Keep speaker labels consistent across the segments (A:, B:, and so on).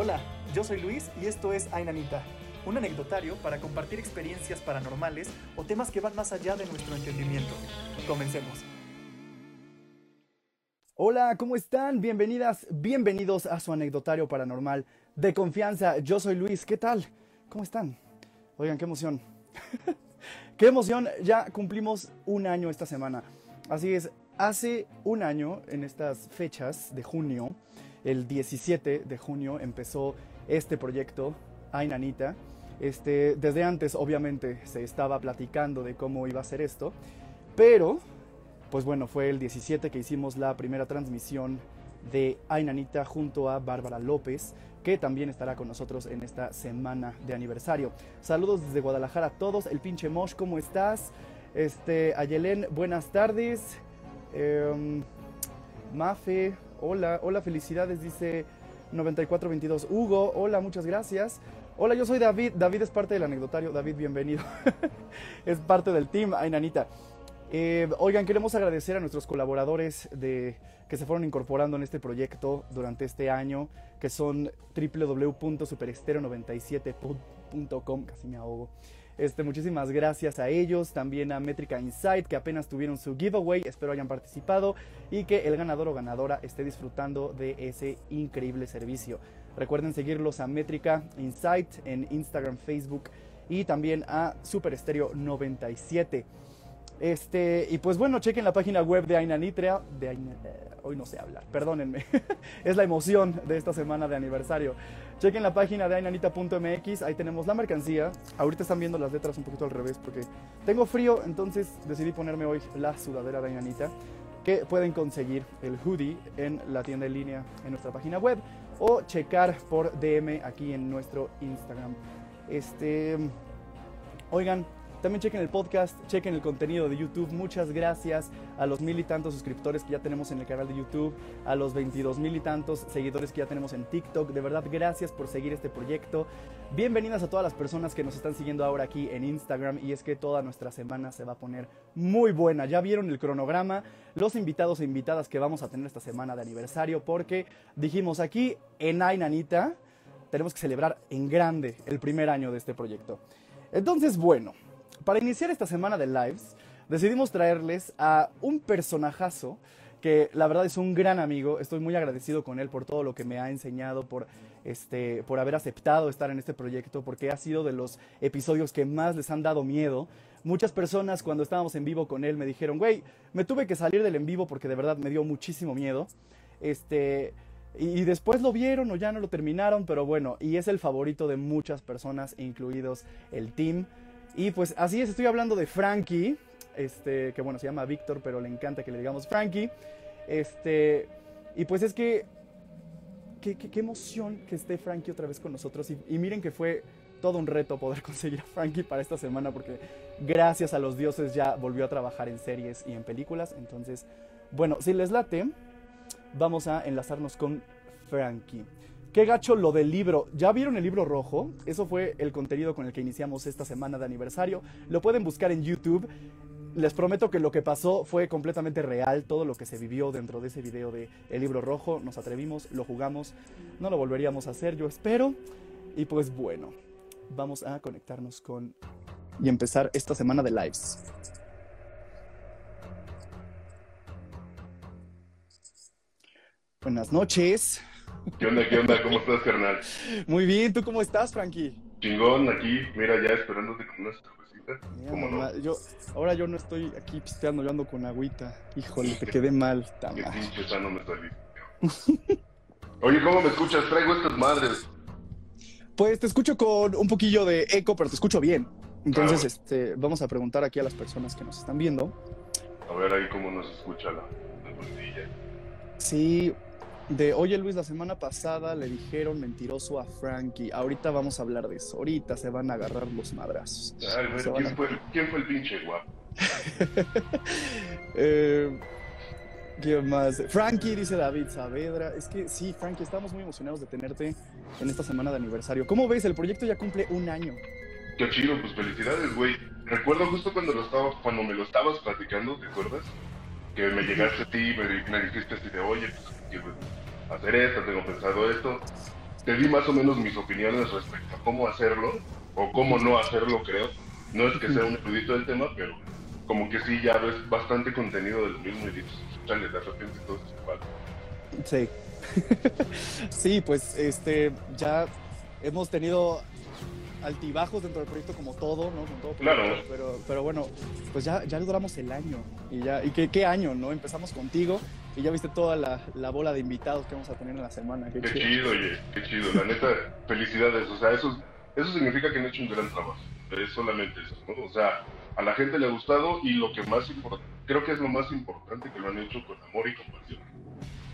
A: Hola, yo soy Luis y esto es Ainanita, un anecdotario para compartir experiencias paranormales o temas que van más allá de nuestro entendimiento. Comencemos.
B: Hola, ¿cómo están? Bienvenidas, bienvenidos a su anecdotario paranormal de confianza. Yo soy Luis, ¿qué tal? ¿Cómo están? Oigan, qué emoción. qué emoción, ya cumplimos un año esta semana. Así es, hace un año, en estas fechas de junio, el 17 de junio empezó este proyecto, Ainanita. Este, desde antes, obviamente, se estaba platicando de cómo iba a ser esto, pero, pues bueno, fue el 17 que hicimos la primera transmisión de Ainanita junto a Bárbara López, que también estará con nosotros en esta semana de aniversario. Saludos desde Guadalajara a todos. El pinche Mosh, ¿cómo estás? Este, Ayelén, buenas tardes. Em, Mafe, hola, hola, felicidades, dice 9422. Hugo, hola, muchas gracias. Hola, yo soy David. David es parte del anecdotario. David, bienvenido. es parte del team. Ay, nanita. Eh, oigan, queremos agradecer a nuestros colaboradores de, que se fueron incorporando en este proyecto durante este año, que son www.superestereo97.com, casi me ahogo. Este, muchísimas gracias a ellos, también a Métrica Insight, que apenas tuvieron su giveaway, espero hayan participado y que el ganador o ganadora esté disfrutando de ese increíble servicio. Recuerden seguirlos a Métrica Insight en Instagram, Facebook y también a Super Estéreo 97. Este, y pues bueno, chequen la página web de Ainanitria, de Aina, eh, hoy no sé hablar, perdónenme, es la emoción de esta semana de aniversario. Chequen la página de ainanita.mx, ahí tenemos la mercancía. Ahorita están viendo las letras un poquito al revés porque tengo frío, entonces decidí ponerme hoy la sudadera de Ainanita, que pueden conseguir el hoodie en la tienda en línea en nuestra página web o checar por DM aquí en nuestro Instagram. Este, oigan, también chequen el podcast, chequen el contenido de YouTube. Muchas gracias a los mil y tantos suscriptores que ya tenemos en el canal de YouTube, a los 22 mil y tantos seguidores que ya tenemos en TikTok. De verdad, gracias por seguir este proyecto. Bienvenidas a todas las personas que nos están siguiendo ahora aquí en Instagram. Y es que toda nuestra semana se va a poner muy buena. Ya vieron el cronograma, los invitados e invitadas que vamos a tener esta semana de aniversario, porque dijimos aquí en Ainanita tenemos que celebrar en grande el primer año de este proyecto. Entonces, bueno, para iniciar esta semana de lives, decidimos traerles a un personajazo que la verdad es un gran amigo. Estoy muy agradecido con él por todo lo que me ha enseñado, por, este, por haber aceptado estar en este proyecto, porque ha sido de los episodios que más les han dado miedo. Muchas personas cuando estábamos en vivo con él me dijeron, güey, me tuve que salir del en vivo porque de verdad me dio muchísimo miedo. Este, y después lo vieron o ya no lo terminaron, pero bueno, y es el favorito de muchas personas, incluidos el team. Y pues así es, estoy hablando de Frankie, este, que bueno, se llama Víctor, pero le encanta que le digamos Frankie. Este, y pues es que, qué, emoción que esté Frankie otra vez con nosotros. Y, miren que fue todo un reto poder conseguir a Frankie para esta semana, porque gracias a los dioses ya volvió a trabajar en series y en películas. Entonces, bueno, si les late, vamos a enlazarnos con Frankie. Qué gacho lo del libro. ¿Ya vieron el libro rojo? Eso fue el contenido con el que iniciamos esta semana de aniversario. Lo pueden buscar en YouTube. Les prometo que lo que pasó fue completamente real, todo lo que se vivió dentro de ese video de El libro rojo. Nos atrevimos, lo jugamos, no lo volveríamos a hacer, yo espero. Y pues bueno, vamos a conectarnos con y empezar esta semana de lives. Buenas noches.
C: ¿Qué onda, qué onda? ¿Cómo estás, carnal?
B: Muy bien, ¿tú cómo estás, Frankie?
C: Chingón, aquí, mira, ya esperándote con una cervecita. ¿Cómo no?
B: Yo, ahora yo no estoy aquí pisteando, yo ando con agüita. Híjole, te quedé mal,
C: Qué pinche sano me salí. Oye, ¿cómo me escuchas? Traigo estas madres.
B: Pues te escucho con un poquillo de eco, pero te escucho bien. Entonces, este, vamos a preguntar aquí a las personas que nos están viendo.
C: A ver ahí cómo nos escucha la, la
B: Sí, de, oye Luis, la semana pasada le dijeron mentiroso a Frankie. Ahorita vamos a hablar de eso. Ahorita se van a agarrar los madrazos.
C: ¿quién, fue, el pinche guapo?
B: eh, ¿Quién más? Frankie, dice David Saavedra. Es que sí, Frankie, estamos muy emocionados de tenerte en esta semana de aniversario. ¿Cómo ves? El proyecto ya cumple un año.
C: Qué chido, pues felicidades, güey. Recuerdo justo cuando lo estaba, cuando me lo estabas platicando, ¿te acuerdas? Que me llegaste a ti y me, dijiste así de, oye, pues, hacer esto, tengo pensado esto. te di más o menos mis opiniones respecto a cómo hacerlo o cómo no hacerlo, creo. No es que sea un erudito del tema, pero como que sí ya ves bastante contenido del mismo y dices, chale, de repente todo es igual.
B: Sí. sí, pues este ya hemos tenido altibajos dentro del proyecto como todo, ¿no? Todo
C: Claro.
B: proyecto, Pero, pero bueno, pues ya, ya logramos el año. Y ya, y qué, qué año, ¿no? Empezamos contigo y ya viste toda la, la bola de invitados que vamos a tener en la semana. Qué
C: Qué
B: chido.
C: chido, oye, qué chido. La neta, felicidades. O sea, eso, eso significa que han hecho un gran trabajo. Es solamente eso, ¿no? O sea, a la gente le ha gustado y lo que más importa, creo que es lo más importante que lo han hecho con amor y compasión.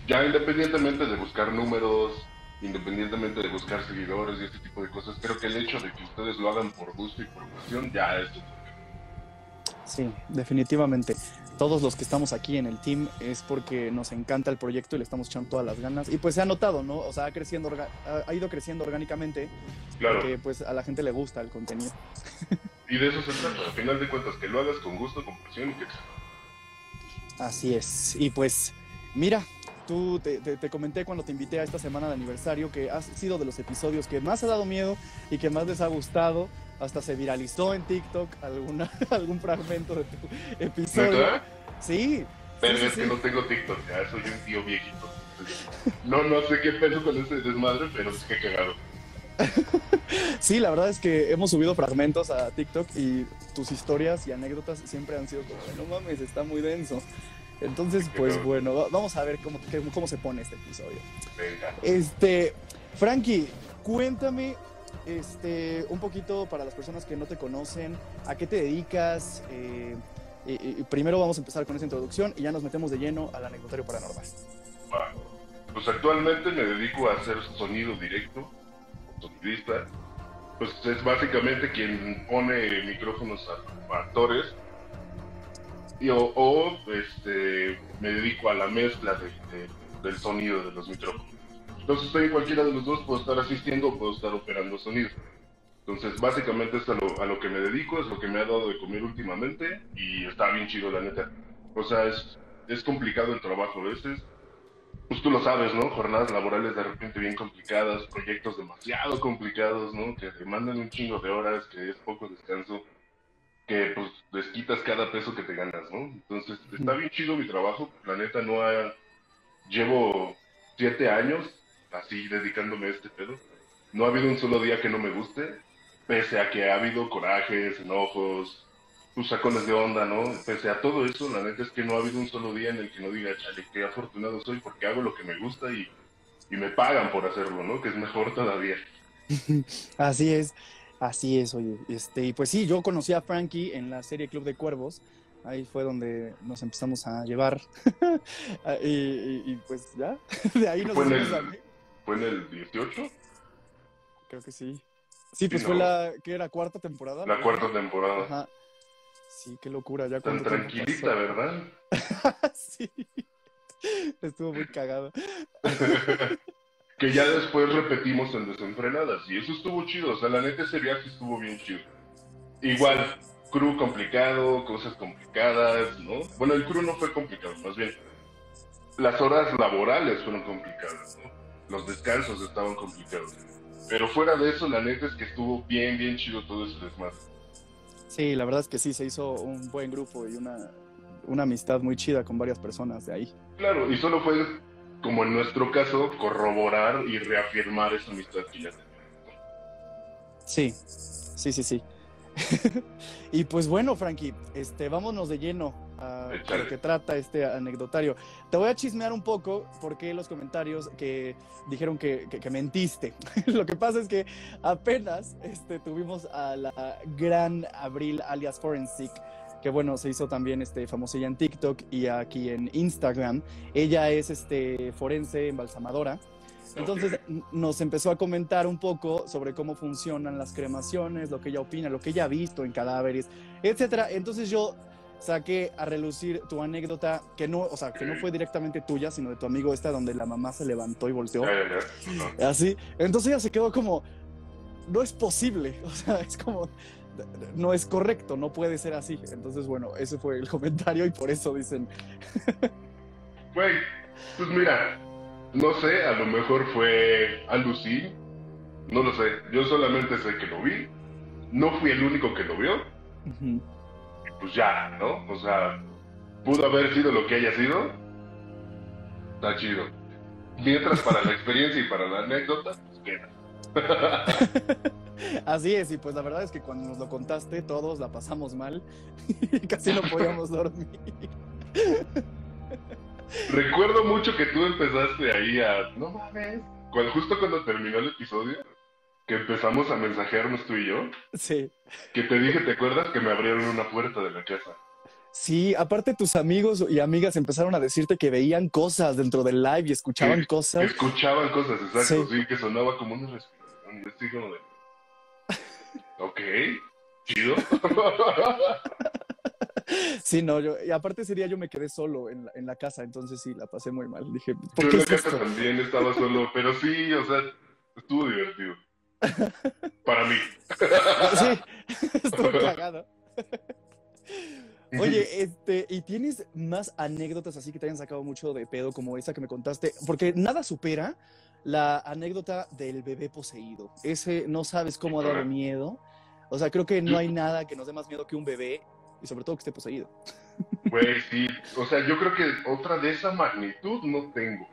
C: Ya independientemente de buscar números, independientemente de buscar seguidores y este tipo de cosas, creo que el hecho de que ustedes lo hagan por gusto y por pasión ya es
B: Sí, definitivamente. Todos los que estamos aquí en el team es porque nos encanta el proyecto y le estamos echando todas las ganas. Y pues se ha notado, ¿no? O sea, ha, creciendo ha ido creciendo orgánicamente
C: claro.
B: porque pues a la gente le gusta el contenido.
C: Y de eso se trata. Al final de cuentas, que lo hagas con gusto, con pasión y que
B: Así es. Y pues, mira, tú te, te- te comenté cuando te invité a esta semana de aniversario que has sido de los episodios que más ha dado miedo y que más les ha gustado. Hasta se viralizó en TikTok alguna, algún fragmento de tu episodio.
C: ¿Neta?
B: Sí.
C: Pero
B: sí,
C: es
B: sí,
C: que
B: sí.
C: no tengo TikTok, ya soy un tío viejito. No, no sé qué peso con ese desmadre, pero es que cagado.
B: Sí, la verdad es que hemos subido fragmentos a TikTok y tus historias y anécdotas siempre han sido como, no mames, está muy denso. Entonces, pues bueno, va- vamos a ver cómo, cómo se pone este episodio.
C: Venga.
B: Este, Frankie, cuéntame este, un poquito para las personas que no te conocen, a qué te dedicas. Eh, primero vamos a empezar con esa introducción y ya nos metemos de lleno al anecdotario paranormal.
C: Pues actualmente me dedico a hacer sonido directo, sonidista. Pues es básicamente quien pone micrófonos a, actores. Y o, este, me dedico a la mezcla de- del sonido de los micrófonos. Entonces estoy en cualquiera de los dos, puedo estar asistiendo o puedo estar operando sonido. Entonces básicamente es a lo, a lo que me dedico, es lo que me ha dado de comer últimamente y está bien chido la neta. O sea, es, es complicado el trabajo a veces, pues tú lo sabes, ¿no? Jornadas laborales de repente bien complicadas, proyectos demasiado complicados, ¿no? Que demandan un chingo de horas, que es poco descanso, que pues les quitas cada peso que te ganas, ¿no? Entonces está bien chido mi trabajo, la neta no ha... Llevo siete años así dedicándome a este pedo. No ha habido un solo día que no me guste, pese a que ha habido corajes, enojos, tus sacones de onda, ¿no? Pese a todo eso, la neta es que no ha habido un solo día en el que no diga, chale, qué afortunado soy porque hago lo que me gusta y, y me pagan por hacerlo, ¿no? Que es mejor todavía.
B: Así es, así es, oye. Este, y pues sí, yo conocí a Frankie en la serie Club de Cuervos. Ahí fue donde nos empezamos a llevar. Ah, y, y- y, pues ya, de ahí nos
C: ¿Fue en
B: hicimos
C: el-
B: amigos.
C: ¿Fue en el 18?
B: Creo que sí. Sí, pues
C: Sí,
B: fue
C: ¿no?
B: la que era cuarta temporada.
C: La
B: ¿no?
C: cuarta temporada.
B: Ajá. Sí, qué locura, ya
C: Tan tranquilita,
B: pasó.
C: ¿verdad?
B: sí. Estuvo muy cagado.
C: que ya después repetimos en Desenfrenadas y eso estuvo chido, o sea, la neta ese viaje estuvo bien chido. Igual, crew complicado, cosas complicadas, ¿no? Bueno, el crew no fue complicado, más bien. Las horas laborales fueron complicadas, ¿no? Los descansos estaban complicados. Pero fuera de eso, la neta es que estuvo bien, bien chido todo ese desmadre.
B: Sí, la verdad es que sí, se hizo un buen grupo y una, una amistad muy chida con varias personas de ahí.
C: Claro, y solo fue, como en nuestro caso, corroborar y reafirmar esa amistad que ya teníamos.
B: Sí, sí, sí, sí. y pues bueno, Frankie, este, vámonos de lleno a, lo que trata este anecdotario. Te voy a chismear un poco porque los comentarios que dijeron que, que- que mentiste. lo que pasa es que apenas este, tuvimos a la gran Abril alias Forensic, que bueno, se hizo también este, famosilla en TikTok y aquí en Instagram. Ella es este, forense embalsamadora. Entonces nos empezó a comentar un poco sobre cómo funcionan las cremaciones, lo que ella opina, lo que ella ha visto en cadáveres, etcétera. Entonces yo saqué a relucir tu anécdota que no, o sea, que no fue directamente tuya, sino de tu amigo esta donde la mamá se levantó y volteó. Así. Entonces ella se quedó como no es posible, o sea, es como no es correcto, no puede ser así. Entonces, bueno, ese fue el comentario y por eso dicen,
C: Güey, pues mira, no sé, a lo mejor fue alucin, No lo sé. Yo solamente sé que lo vi. No fui el único que lo vio. Y pues ya, ¿no? O sea, pudo haber sido lo que haya sido. Está chido. Mientras para la experiencia y para la anécdota, pues queda.
B: Así es, y pues la verdad es que cuando nos lo contaste, todos la pasamos mal y casi no podíamos dormir.
C: Recuerdo mucho que tú empezaste ahí a. No mames. Cuando, justo cuando terminó el episodio, que empezamos a mensajearnos tú y yo,
B: Sí.
C: que te dije, ¿te acuerdas? Que me abrieron una puerta de la casa.
B: Sí, aparte tus amigos y amigas empezaron a decirte que veían cosas dentro del live y escuchaban cosas.
C: escuchaban cosas, exacto,
B: Sí.
C: sí, que sonaba como una respiración. Como de. Ok, chido.
B: Sí, no, yo, y aparte ese día yo me quedé solo en la, en la casa, entonces sí, la pasé muy mal. Dije, ¿por
C: Yo
B: qué
C: en la casa
B: esto?
C: también estaba solo, pero sí, o sea, estuvo divertido. Para mí.
B: Sí, estuvo cagado. Oye, este, ¿y tienes más anécdotas así que te hayan sacado mucho de pedo como esa que me contaste? Porque nada supera la anécdota del bebé poseído. Ese no sabes cómo ha dado miedo. O sea, creo que no hay nada que nos dé más miedo que un bebé y sobre todo que esté poseído.
C: Güey, sí. O sea, yo creo que otra de esa magnitud no tengo.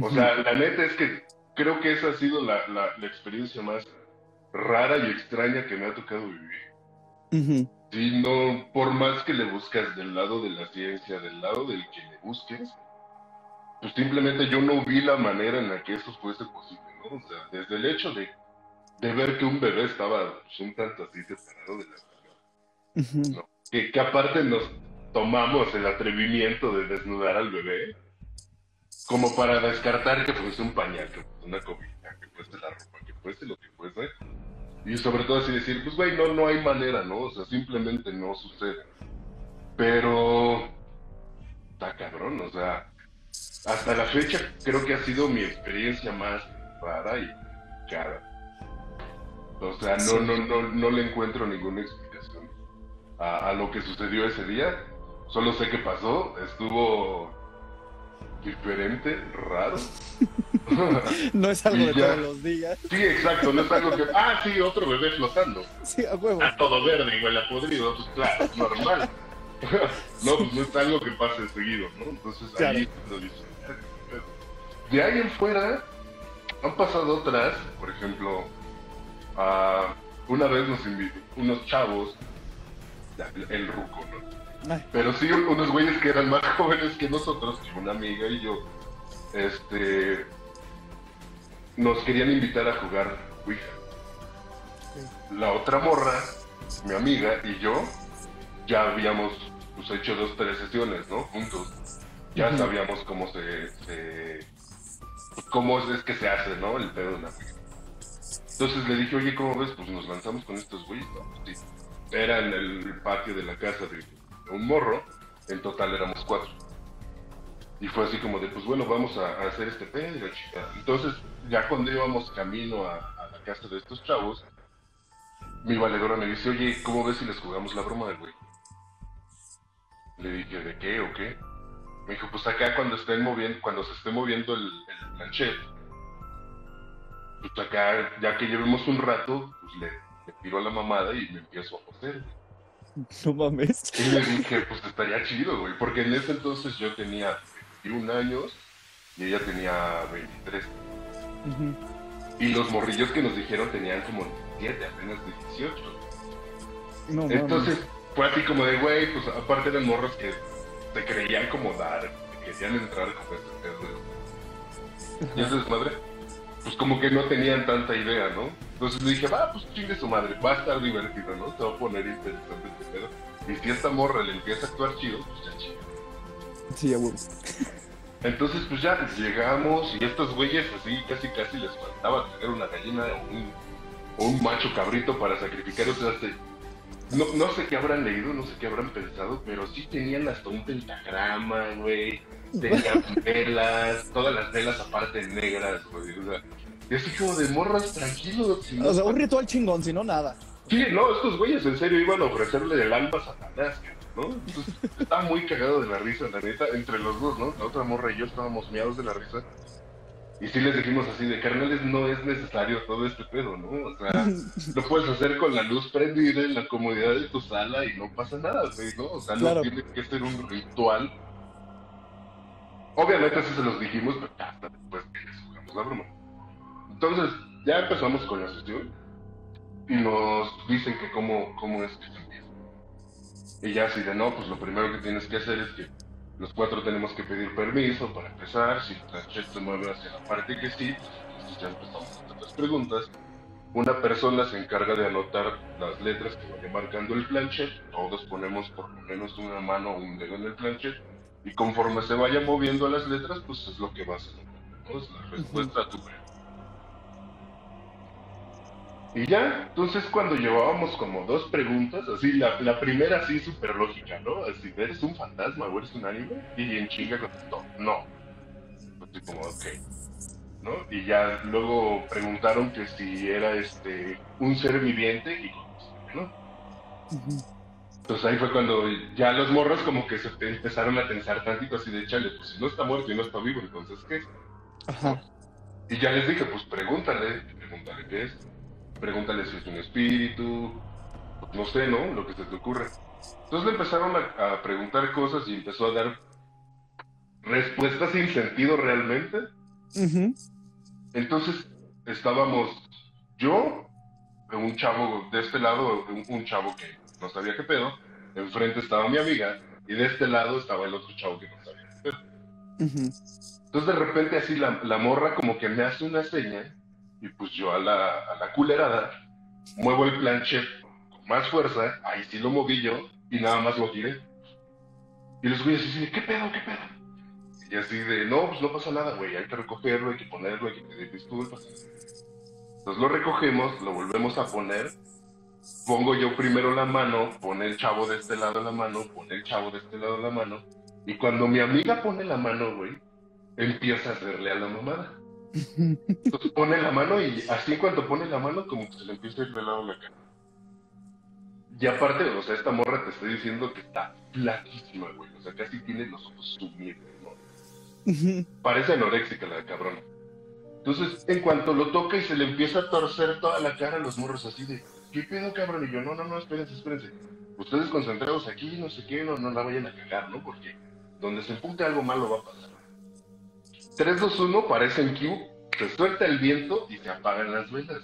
C: O sea, la neta es que creo que esa ha sido la, la, la experiencia más rara y extraña que me ha tocado vivir.
B: Ujú.
C: Sí, no, por más que le buscas del lado de la ciencia, del lado del que le busques, pues simplemente yo no vi la manera en la que eso fuese posible, ¿no? O sea, desde el hecho de, de ver que un bebé estaba pues, un tanto así separado de la familia,
B: Ujú.
C: Que, que aparte nos tomamos el atrevimiento de desnudar al bebé, como para descartar que fuese un pañal, que fuese una cobija, que fuese la ropa, que fuese lo que fuese. Y sobre todo así decir, pues güey, no, no hay manera, ¿no? O sea, simplemente no sucede. Pero... Está cabrón, o sea... Hasta la fecha creo que ha sido mi experiencia más rara y cara. O sea, no, no, no, no le encuentro ninguna explicación a, a lo que sucedió ese día. Solo sé que pasó, estuvo diferente, raro.
B: No es algo de
C: ya.
B: todos los días.
C: sí, exacto, no es algo que. Ah, sí, otro bebé flotando.
B: Sí, a huevo.
C: Ah, todo verde huele a podrido, pues claro, normal. no, pues no es algo que pase seguido, ¿no? Entonces
B: Claro.
C: ahí lo dices. De ahí en fuera, han pasado otras, por ejemplo, ah, una vez nos invitó unos chavos, el ruco, ¿no?
B: Ay,
C: Pero sí, un- unos güeyes que eran más jóvenes que nosotros, una amiga y yo, este, nos querían invitar a jugar Ouija. La otra morra, mi amiga y yo, ya habíamos pues, hecho dos, tres sesiones, ¿no? Juntos. Ya sabíamos cómo se, se- cómo es que se hace, ¿no? El pedo de la Ouija. Entonces le dije, oye, ¿cómo ves? Pues nos lanzamos con estos güeyes. No, pues, sí. Era en el patio de la casa de un morro, en total éramos cuatro. Y fue así como de, pues bueno, vamos a, hacer este pedo y la chica. Entonces, ya cuando íbamos camino a, a la casa de estos chavos, mi valedora me dice, oye, ¿cómo ves si les jugamos la broma del güey? Le dije, ¿de qué o qué? Me dijo, pues acá cuando estén moviendo, cuando se esté moviendo el, el planchet, pues acá, ya que llevemos un rato, pues le, le tiro a la mamada y me empiezo a poseer.
B: no mames.
C: Y le dije, pues estaría chido, güey, porque en ese entonces yo tenía 21 años y ella tenía 23.
B: Ujú.
C: Y los morrillos que nos dijeron tenían como 17, apenas 18.
B: No mames.
C: Entonces fue así como de, güey, pues aparte eran morros que se creían como dar, que querían entrar como este pedo. Y ese desmadre, pues como que no tenían tanta idea, ¿no? Entonces dije, va, pues chingue su madre, va a estar divertido, ¿no? Se va a poner interesante este pedo. Y si esta morra le empieza a actuar chido, pues ya chido.
B: Sí, a huevo.
C: Entonces, pues ya llegamos y estos güeyes así casi casi les faltaba tener una gallina o un, o un macho cabrito para sacrificar. O sea, se- no, no sé qué habrán leído, no sé qué habrán pensado, pero sí tenían hasta un pentagrama, güey. Tenían velas, todas las velas aparte negras, güey. O sea, y así como de morras tranquilos. si no-
B: O sea, un ritual chingón, si no nada.
C: Sí, no, estos güeyes en serio iban a ofrecerle el alma a Satanás, ¿no? Entonces, estaba muy cagado de la risa, la neta, entre los dos, ¿no? La otra morra y yo estábamos miados de la risa. Y sí les dijimos así de carnales, no es necesario todo este pedo, ¿no? O sea, lo puedes hacer con la luz prendida en la comodidad de tu sala y no pasa nada, güey, ¿no? O sea, no tiene que ser un ritual. Obviamente así se los dijimos, pero ya hasta después que les jugamos la broma. Entonces, ya empezamos con la sesión y nos dicen que cómo, cómo es que se. Y ya así de no, pues lo primero que tienes que hacer es que los cuatro tenemos que pedir permiso para empezar. Si el planchet se mueve hacia la parte que sí, pues ya empezamos con las preguntas. Una persona se encarga de anotar las letras que vaya marcando el planchet. Todos ponemos por lo menos una mano o un dedo en el planchet. Y conforme se vayan moviendo las letras, pues es lo que vas a anotar. ¿no? Es la respuesta a tu pregunta. Y ya, entonces cuando llevábamos como dos preguntas, así, la, la primera así súper lógica, ¿no? Así, ¿eres un fantasma o eres un anime? Y en chinga contestó, no. Así como, ok. ¿No? Y ya luego preguntaron que si era este un ser viviente y no. Entonces ahí fue cuando ya los morros como que se empezaron a tensar tantito así de chale, pues si no está muerto y no está vivo, entonces ¿qué?
B: Ajá.
C: Y ya les dije, pues pregúntale, pregúntale qué es, pregúntale si es un espíritu, no sé, ¿no? Lo que se te ocurra. Entonces le empezaron a, a preguntar cosas y empezó a dar respuestas sin sentido realmente. Entonces estábamos yo, un chavo de este lado, un, un chavo que no sabía qué pedo, enfrente estaba mi amiga y de este lado estaba el otro chavo que no sabía qué pedo. Entonces de repente así la, la morra como que me hace una seña y pues yo a la, a la culerada muevo el planchet con más fuerza, ahí sí lo moví yo y nada más lo tiré. Y los güeyes de, ¿qué pedo, qué pedo? Y así de, no, pues no pasa nada, güey, hay que recogerlo, hay que ponerlo, hay que pedir disculpas. Entonces lo recogemos, lo volvemos a poner, pongo yo primero la mano, pone el chavo de este lado la mano, pone el chavo de este lado la mano, y cuando mi amiga pone la mano, güey, empieza a hacerle a la mamada. Entonces pone la mano y así en cuanto pone la mano, como que se le empieza a ir de lado la cara. Y aparte, o sea, esta morra te estoy diciendo que está flaquísima, güey. O sea, casi tiene los ojos sumidos. Parece anoréxica la cabrona. Entonces, en cuanto lo toca y se le empieza a torcer toda la cara a los morros así de, ¿qué pedo, cabrón? Y yo, no, no, no, espérense, espérense. Ustedes concentrados aquí, no sé qué, no, no la vayan a cagar, ¿no? Porque donde se empute algo malo va a pasar. 3, 2, 1, parece en Q, se suelta el viento y se apagan las velas.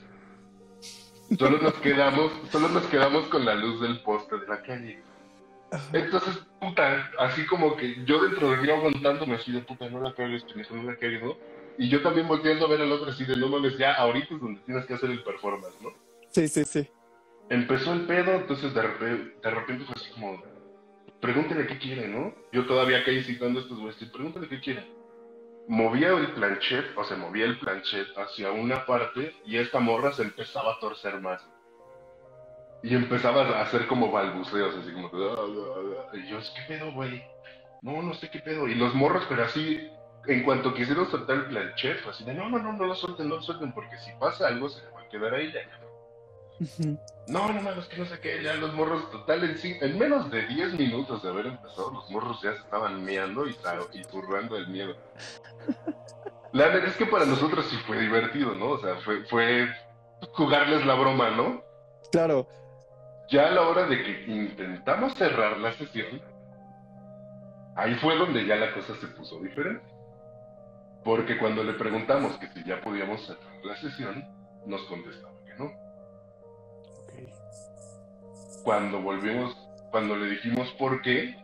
C: Solo nos quedamos, solo nos quedamos con la luz del poste de la calle. Entonces, puta, así como que yo dentro de mí aguantándome así de puta, no la cagues, pendejo, no la cagues, ¿no? Y yo también volteando a ver al otro así de no mames, ya ahorita es donde tienes que hacer el performance, ¿no?
B: Sí, sí, sí.
C: Empezó el pedo, entonces de repente, de repente fue así como, pregúntale qué quiere, ¿no? Yo todavía acá incitando a estos güeyes, sí, pregúntale qué quiere. Movía el planchet, o sea, movía el planchet hacia una parte y esta morra se empezaba a torcer más. Y empezaba a hacer como balbuceos, así como, "Ah, ah, ah". y yo, ¿qué pedo, güey? No, no sé qué pedo. Y los morros, pero así, en cuanto quisieron soltar el planchet, así de, no, no, no, no lo suelten, no lo suelten, porque si pasa algo se le va a quedar ahí ya. No, no mames, que no sé qué, ya los morros, total, en, menos de 10 minutos de haber empezado, los morros ya se estaban meando y, y zurrando el miedo. La verdad es que para nosotros sí fue divertido, ¿no? O sea, fue, fue jugarles la broma, ¿no?
B: Claro.
C: Ya a la hora de que intentamos cerrar la sesión, ahí fue donde ya la cosa se puso diferente. Porque cuando le preguntamos que si ya podíamos cerrar la sesión, nos contestaba Cuando volvimos, cuando le dijimos por qué,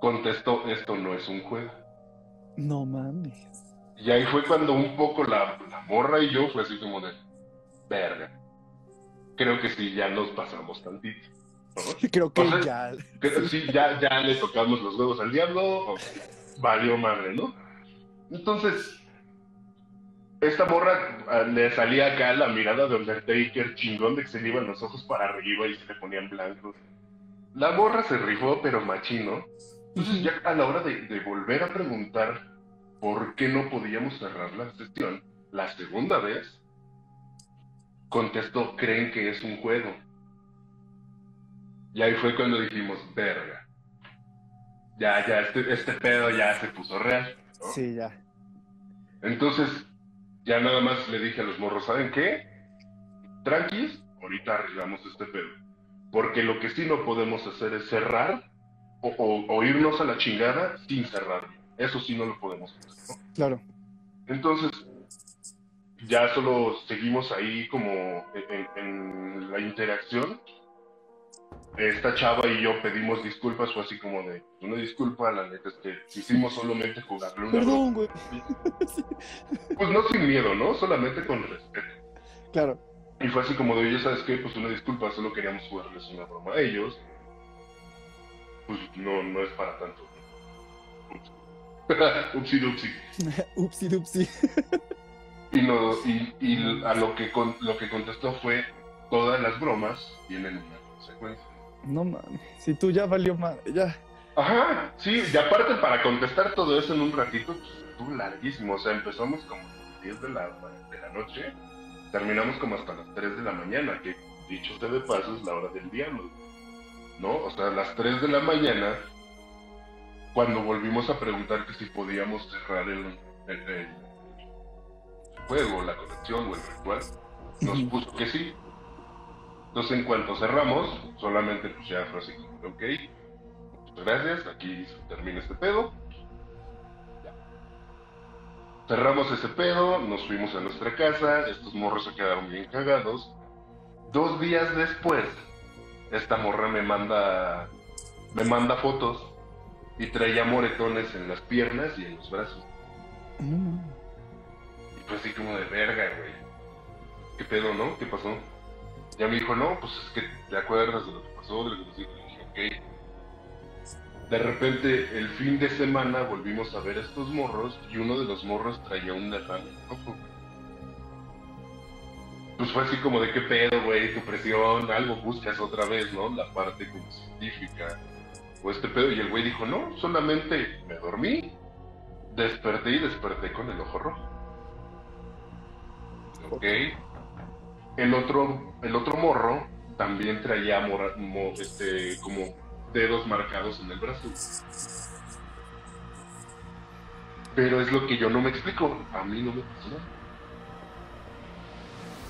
C: contestó, esto no es un juego.
B: No mames.
C: Y ahí fue cuando un poco la, la morra y yo fue así como de, verga. Creo que sí, ya nos pasamos tantito. ¿no?
B: Creo que
C: O sea,
B: ya.
C: sí, ya, ya le tocamos los huevos al diablo, o valió madre, ¿no? Entonces, esta morra ah, le salía acá la mirada de Undertaker chingón de que se le iban los ojos para arriba y se le ponían blancos. La morra se rifó, pero machino. Entonces, ya a la hora de, de volver a preguntar por qué no podíamos cerrar la sesión, la segunda vez, contestó, creen que es un juego. Y ahí fue cuando dijimos, verga. Ya, ya, este, este pedo ya se puso real. ¿no?
B: Sí, ya.
C: Entonces, ya nada más le dije a los morros, ¿saben qué? Tranquis, ahorita arreglamos este pedo. Porque lo que sí no podemos hacer es cerrar o, o- o irnos a la chingada sin cerrar. Eso sí no lo podemos hacer, ¿no?
B: Claro.
C: Entonces, ya solo seguimos ahí como en, en la interacción. Esta chava y yo pedimos disculpas, fue así como de, una disculpa, la neta es que quisimos solamente jugarle una
B: Perdón, güey.
C: Pues no sin miedo, ¿no? Solamente con respeto.
B: Claro.
C: Y fue así como de, oye, ¿sabes qué? Pues una disculpa, solo queríamos jugarles una broma a ellos. Pues no, no es para tanto. Upsi dupsi.
B: Upsi dupsi.
C: Y, no, y, y a lo que, con, lo que contestó fue, todas las bromas tienen una consecuencia.
B: No mames. Si tú ya valió madre, ya.
C: Ajá, sí, y aparte para contestar todo eso en un ratito, pues estuvo larguísimo. O sea, empezamos como a las 10 de la, de la noche, terminamos como hasta las 3 de la mañana, que dicho sea de paso es la hora del diablo. ¿No? O sea, a las 3 de la mañana, cuando volvimos a preguntar que si podíamos cerrar el, el, el juego, la conexión o el ritual, nos puso que sí. Entonces, en cuanto cerramos, solamente pues ya fue así ok, muchas gracias, aquí termina este pedo. Ya. Cerramos ese pedo, nos fuimos a nuestra casa, estos morros se quedaron bien cagados. Dos días después, esta morra me manda, me manda fotos y traía moretones en las piernas y en los brazos.
B: Mames.
C: Y fue así como de verga, güey. ¿Qué pedo, no? ¿Qué pasó? Ya me dijo, no, pues es que te acuerdas de lo que pasó, de lo que nos dijo. Y dije, ok. De repente, el fin de semana volvimos a ver estos morros y uno de los morros traía un derrame ojo. Pues fue así como de qué pedo, güey, tu presión, algo buscas otra vez, ¿no? La parte como científica o este pedo. Y el güey dijo, no, solamente me dormí, desperté y desperté con el ojo rojo. Ok. El otro, el otro morro también traía mora- mo- este, como dedos marcados en el brazo. Pero es lo que yo no me explico. A mí no me pasó nada.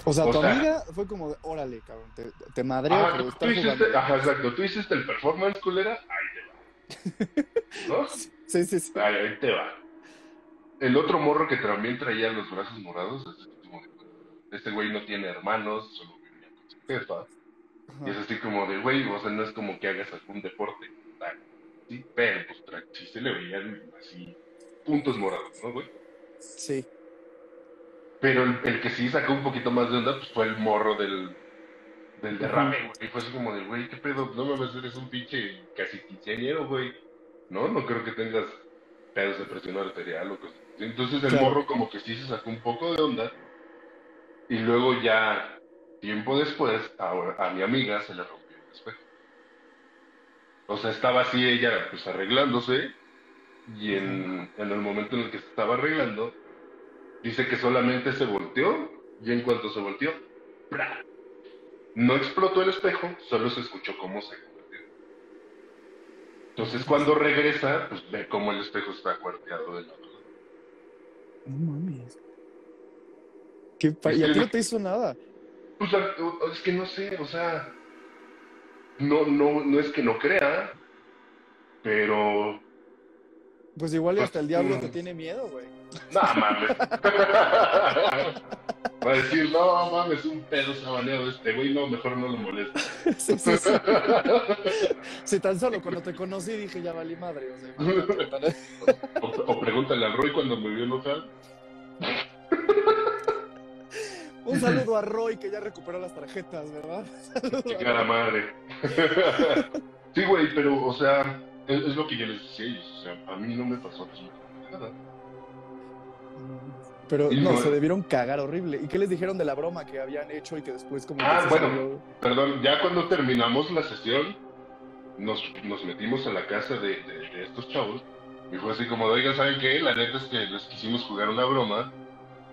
B: O sea,
C: O
B: tu
C: sea-
B: amiga fue como de, órale, cabrón, te, te madreo
C: Ajá,
B: por
C: tú,
B: estar
C: tú hiciste,
B: jugando.
C: ajá, exacto. Tú hiciste el performance, culera. Ahí te va. ¿No?
B: Sí, sí, sí.
C: Ahí, ahí te va. El otro morro que también traía los brazos morados, este güey no tiene hermanos, solo vivía con su jefa. Y es así como de, güey, o sea, no es como que hagas algún deporte. tal, Sí, pero pues sí se le veían así puntos morados, ¿no, güey?
B: Sí.
C: Pero el, el que sí sacó un poquito más de onda, pues fue el morro del, del derrame, güey. Y fue así como de, güey, ¿qué pedo? No me eres un pinche casi quinceañero, güey. No, no creo que tengas pedos de presión arterial o cosas. Entonces el
B: Claro.
C: morro como que sí se sacó un poco de onda. Y luego ya, tiempo después, a, a mi amiga se le rompió el espejo. O sea, estaba así ella pues arreglándose. Y en, en el momento en el que se estaba arreglando, dice que solamente se volteó. Y en cuanto se volteó, ¡pra! no explotó el espejo, solo se escuchó cómo se convirtió. Entonces cuando regresa, pues ve cómo el espejo está cuarteado del otro lado.
B: No mames. ¿Qué pa- y a ti no te hizo nada.
C: Pues o- es que no sé, o sea, no, no, no es que no crea, pero
B: Pues igual y hasta el diablo te tiene miedo, güey.
C: no mames. Va a decir, no mames, un pedo sabaneado este güey, no, mejor no lo molesta.
B: sí, sí, sí. Si tan solo cuando te conocí dije, ya valí madre. O sea.
C: O, o pregúntale al Roy cuando me vio enojado.
B: Un saludo a Roy que ya recuperó las tarjetas, ¿verdad? Saludo a
C: Chingada
B: Roy.
C: madre. sí, güey, pero, o sea, es, es lo que yo les decía a ellos. O sea, a mí no me pasó absolutamente nada.
B: Pero no,
C: no-
B: se debieron cagar horrible. ¿Y qué les dijeron de la broma que habían hecho y que después como
C: Ah, bueno.
B: salió?
C: Perdón, ya cuando terminamos la sesión, nos, nos metimos a la casa de, de- de estos chavos. Y fue así como, de, oiga, ¿saben qué? La neta es que les quisimos jugar una broma.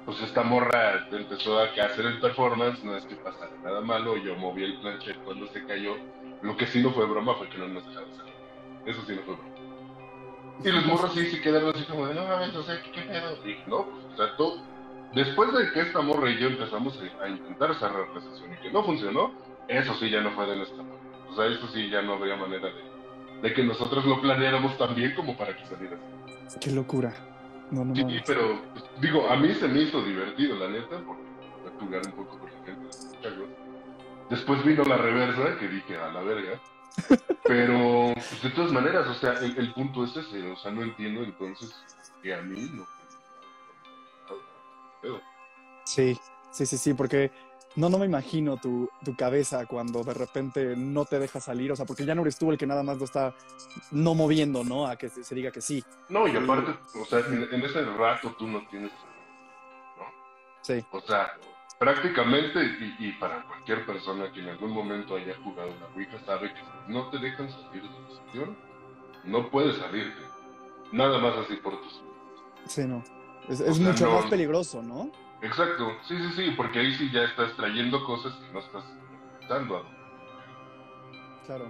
C: Pues esta morra empezó a hacer el performance, no es que pasara nada malo, yo moví el planchet cuando se cayó. Lo que sí no fue broma fue que no nos dejaron hacerlo. Eso sí no fue broma. Y los morros sí se quedaron así como de, no mames, o sea, ¿qué, qué pedo? Y no, pues, o sea, todo. Después de que esta morra y yo empezamos a, a intentar cerrar la sesión y que no funcionó, eso sí ya no fue de nuestra parte. O sea, eso sí ya no habría manera de, de que nosotros lo planeáramos tan bien como para que saliera así.
B: Qué locura. No, no
C: Sí,
B: mames.
C: pero digo, a mí se me hizo divertido, la neta, porque jugar un poco con la gente. Después vino la reversa, que dije, a la verga. Pero, pues, de todas maneras, o sea, el, el punto es ese, o sea, no entiendo entonces que a mí no.
B: Sí, sí, sí, sí, porque no, no me imagino tu, tu cabeza cuando de repente no te deja salir, o sea, porque ya no eres tú el que nada más lo está no moviendo, ¿no? A que se, se diga que sí.
C: No, y aparte, o sea, en, en ese rato tú no tienes,
B: Sí,
C: o sea, prácticamente, y, y para cualquier persona que en algún momento haya jugado la Ouija sabe que no te dejan salir de la sesión, no puedes salirte. Nada más así por tus
B: sí, no. Es,
C: O
B: es
C: sea,
B: mucho
C: no-
B: más peligroso, ¿no?
C: Exacto, sí, sí, sí, porque ahí sí ya estás trayendo cosas que no estás dando
B: Claro,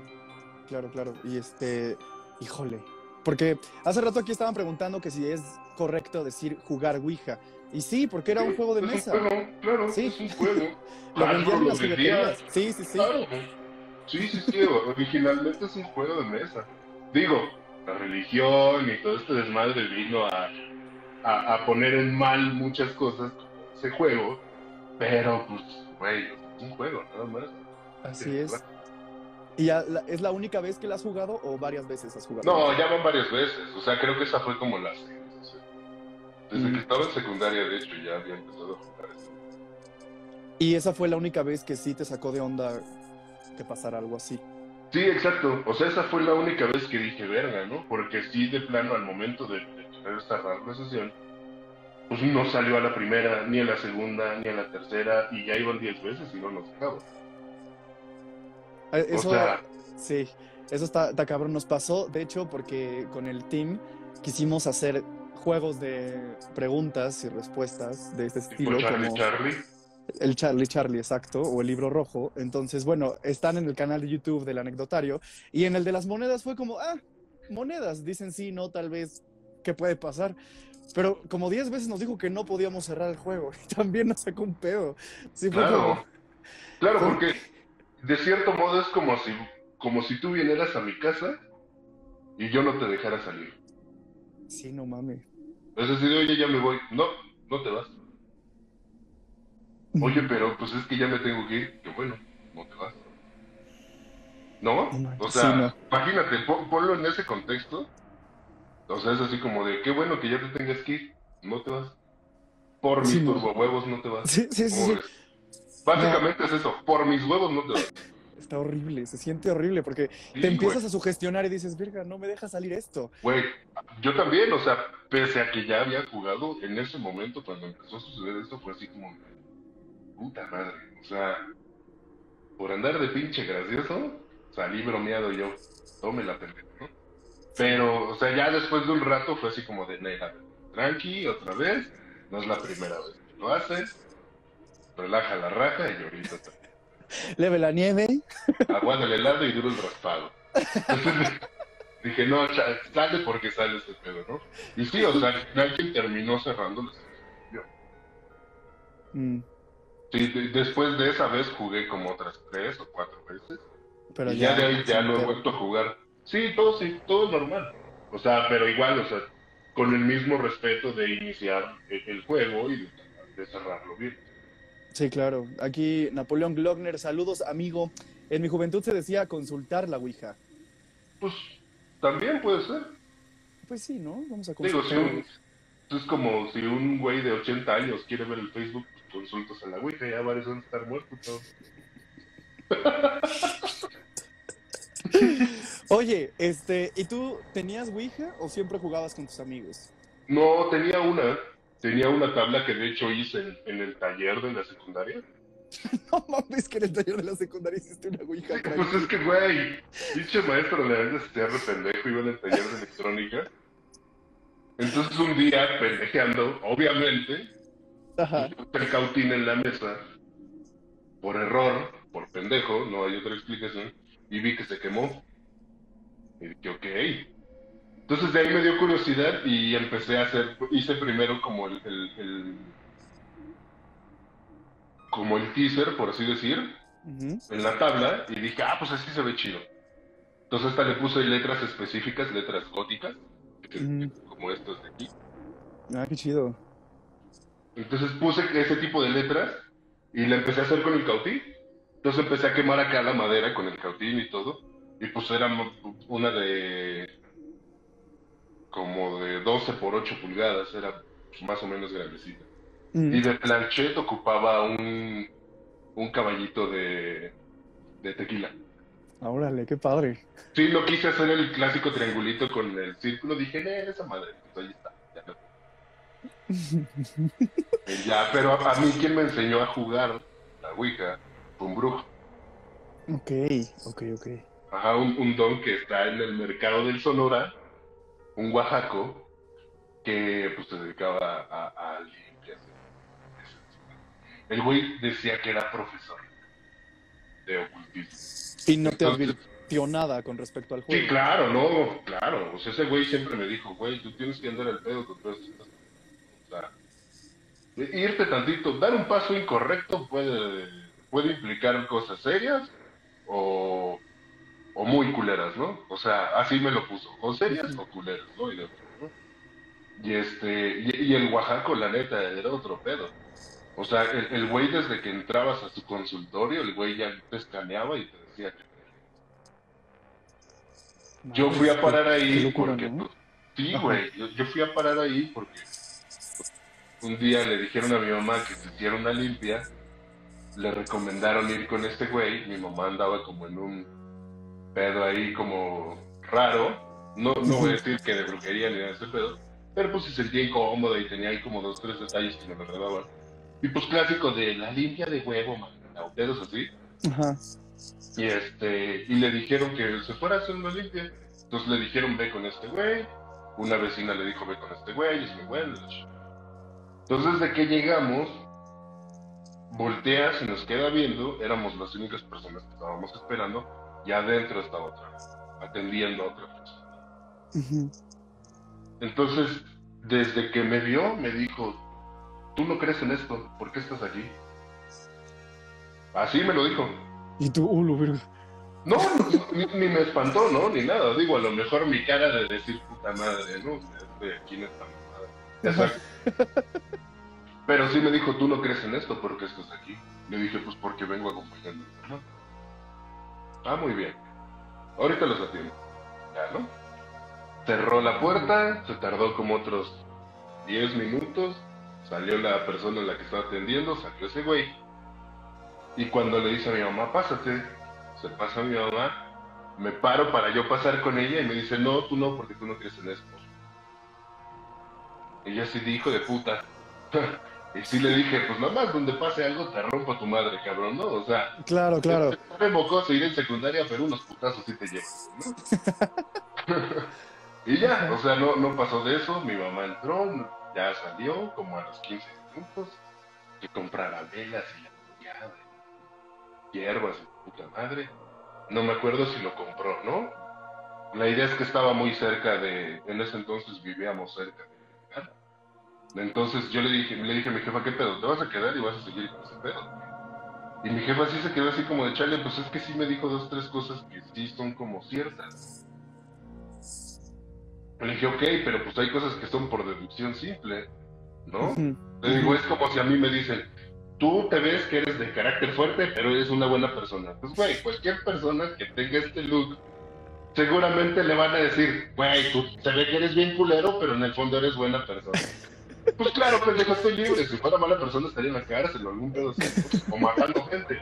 B: claro, claro. Y este, híjole. Porque hace rato aquí estaban preguntando que si es correcto decir jugar Ouija. Y sí, porque era un juego de
C: es
B: mesa.
C: Juego, claro,
B: Sí.
C: es un juego.
B: Lo vendían las jugueterías. Sí, sí, sí.
C: claro. Sí, sí, sí, originalmente es un juego de mesa. Digo, la religión y todo este desmadre vino a, a, a poner en mal muchas cosas ese juego, pero pues, güey, es un juego, nada más.
B: Así es. ¿Y ya la- es la única vez que la has jugado o varias veces has jugado?
C: No, ya van varias veces, o sea, creo que esa fue como la segunda. o sea, Desde
B: Mm.
C: que estaba en secundaria, de hecho, ya había empezado a jugar eso.
B: Y esa fue la única vez que sí te sacó de onda que pasara algo así.
C: Sí, exacto. O sea, esa fue la única vez que dije verga, ¿no? Porque sí, de plano, al momento de, de querer cerrar la sesión, pues no salió a la primera, ni a la segunda, ni a la tercera, y ya iban 10 veces y no nos dejaba.
B: Eh, Eso,
C: O sea,
B: sí, eso está, está cabrón. Nos pasó, de hecho, porque con el team quisimos hacer juegos de preguntas y respuestas de este
C: tipo
B: estilo,
C: Charlie
B: como
C: Charlie.
B: el Charlie Charlie, exacto, o el libro rojo. Entonces, bueno, están en el canal de YouTube del anecdotario y en el de las monedas fue como, ah, monedas, dicen sí, no, tal vez, ¿qué puede pasar? Pero como 10 veces nos dijo que no podíamos cerrar el juego y también nos sacó un pedo. Sí,
C: Claro.
B: como,
C: Claro, porque de cierto modo es como si, como si tú vinieras a mi casa y yo no te dejara salir.
B: sí, no mames.
C: Es decir, oye, ya me voy. No, no te vas. Oye, pero pues es que ya me tengo que ir. Que bueno, no te vas. ¿No? O sea,
B: sí, no.
C: imagínate, pon- ponlo en ese contexto. O sea, es así como de, qué bueno que ya te tengas que ir. No te vas. Por mis
B: Sí, no.
C: turbo huevos no te vas.
B: Sí, sí, sí.
C: Básicamente es eso. Por mis huevos no te vas.
B: Está horrible, se siente horrible porque
C: Sí,
B: te empiezas
C: güey.
B: a sugestionar y dices, verga, no me deja salir esto.
C: Güey, yo también, o sea, pese a que ya había jugado, en ese momento cuando empezó a suceder esto fue así como, puta madre, o sea, por andar de pinche gracioso, salí bromeado yo, tome la pendeja, ¿no? Pero, o sea, ya después de un rato fue así como de, neta, tranqui, otra vez, no es la primera vez que lo haces, relaja la raja y ahorita te-
B: Leve la nieve.
C: aguanta el helado y duro el raspado. Entonces, dije, no, sale porque sale este pedo, ¿no? Y sí, o sea, al final quien terminó cerrando sesión.
B: Mm,
C: Sí, de- después de esa vez jugué como otras tres o cuatro veces.
B: pero
C: y ya, de ahí ya lo he vuelto a jugar. Sí, todo sí, todo normal. O sea, pero igual, o sea, con el mismo respeto de iniciar el, juego y de, cerrarlo bien.
B: Sí, claro. Aquí Napoleón Glockner, saludos, amigo. En mi juventud se decía consultar la Ouija.
C: Pues también puede ser.
B: Pues sí, ¿no? Vamos a
C: Digo, si
B: consultar.
C: un- es como si un güey de 80 años quiere ver el Facebook, pues consultas a la Ouija, ya varios van a estar muertos.
B: Oye, este, ¿y tú tenías Ouija o siempre jugabas con tus amigos?
C: No, tenía una, tenía una tabla que de hecho hice en, en el taller de la secundaria.
B: No mames, que en el taller de la secundaria hiciste una Ouija.
C: Pues es que, güey, pinche maestro verdad se re pendejo, iba en el taller de electrónica. Entonces un día, pendejeando, obviamente,
B: Ajá.
C: el cautín en la mesa, por error, por pendejo, no hay otra explicación, y vi que se quemó. Y dije, ok. Entonces de ahí me dio curiosidad y empecé a hacer, hice primero como el, el- el- como el teaser, por así decir, en la tabla y dije, ah, pues así se ve chido. Entonces hasta le puse letras específicas, letras góticas, que- como estas de aquí.
B: Ah, qué chido.
C: Entonces puse ese tipo de letras y la empecé a hacer con el cautín. Entonces empecé a quemar acá la madera con el cautín y todo. Y pues era una de como de 12 por 8 pulgadas, era más o menos grandecita.
B: Mm.
C: Y de planchet ocupaba un, un caballito de, de tequila.
B: Ah, Órale, qué padre.
C: Sí, no quise hacer el clásico triangulito con el círculo, dije, "Eh, esa madre, pues ahí está. Ya, no". Y ya, pero a, a mí quien me enseñó a jugar la Ouija fue un brujo.
B: Ok, ok, ok.
C: Ajá, un, un don que está en el mercado del Sonora, un oaxaco, que pues se dedicaba a, a limpias. El güey decía que era profesor de ocultismo.
B: Y no te
C: Entonces-
B: advirtió nada con respecto al juego.
C: Sí, claro, no, claro. O sea, ese güey siempre me dijo, güey, tú tienes que andar al pedo con todas estas cosas. O sea, irte tantito, dar un paso incorrecto puede, puede implicar cosas serias o, o muy culeras, ¿no? O sea, así me lo puso. O serias o culeras, ¿no? Y, de- ¿no? y este, y, y el Oaxaco, la neta, era otro pedo. O sea, el, el güey desde que entrabas a su consultorio, el güey ya te escaneaba y te decía que yo fui a parar
B: Qué
C: ahí
B: locura,
C: porque,
B: ¿no?
C: pues, sí, güey, yo, yo fui a parar ahí porque pues, un día le dijeron a mi mamá que se hiciera una limpia, le recomendaron ir con este güey, mi mamá andaba como en un pedo ahí como raro, no, no voy a decir que de brujería ni de ese pedo, pero pues se sentía incómoda y tenía ahí como dos, tres detalles que me recordaban. Y pues clásico de la limpia de huevo, man, pedos así.
B: Ajá.
C: Y este, y le dijeron que se fuera a hacer una limpia. Entonces le dijeron, ve con este güey. Una vecina le dijo, ve con este güey. Y ese güey, Entonces, desde que llegamos, voltea, se nos queda viendo. Éramos las únicas personas que estábamos esperando. Y adentro estaba otra, atendiendo a otra persona. Entonces, desde que me vio, me dijo, tú no crees en esto, ¿por qué estás aquí? Así me lo dijo.
B: Y tú, uh, lo verga.
C: No, ni, ni me espantó, ¿no? Ni nada. Digo, a lo mejor mi cara de decir puta madre, ¿no? Estoy aquí en esta mamada. Ya sabes. Pero sí me dijo, tú no crees en esto, ¿por qué estás aquí? Le dije, pues porque vengo acompañando. Ajá. Ah, muy bien. Ahorita los atiendo. Ya, ¿no? Cerró la puerta, se tardó como otros 10 minutos. Salió la persona a la que estaba atendiendo, salió ese güey. Y cuando le dice a mi mamá, pásate, se pasa a mi mamá, me paro para yo pasar con ella y me dice, no, tú no, porque tú no crees en esto. Ella sí dijo de puta. y sí le dije, pues nomás donde pase algo te rompo tu madre, cabrón, ¿no? O sea,
B: Claro, claro.
C: me mocoso ir en secundaria, pero unos putazos sí te llevan, ¿no? y ya, o sea, no, no pasó de eso, mi mamá entró, ya salió como a los 15 minutos, que comprara velas y la chingada, y hierbas y puta madre. No me acuerdo si lo compró, ¿no? La idea es que estaba muy cerca de, en ese entonces vivíamos cerca de. Entonces yo le dije, le dije a mi jefa, ¿qué pedo? ¿Te vas a quedar y vas a seguir con ese pedo? Y mi jefa sí se quedó así como de chale, pues es que sí me dijo dos, tres cosas que sí son como ciertas. Le dije, ok, pero pues hay cosas que son por deducción simple, ¿no? Le digo, es como si a mí me dicen, tú te ves que eres de carácter fuerte, pero eres una buena persona. Pues, güey, cualquier persona que tenga este look, seguramente le van a decir, güey, tú se ve que eres bien culero, pero en el fondo eres buena persona. Pues claro, pendejo, estoy libre. Si fuera mala persona estaría en la cárcel o algún pedo así, pues, o matando gente.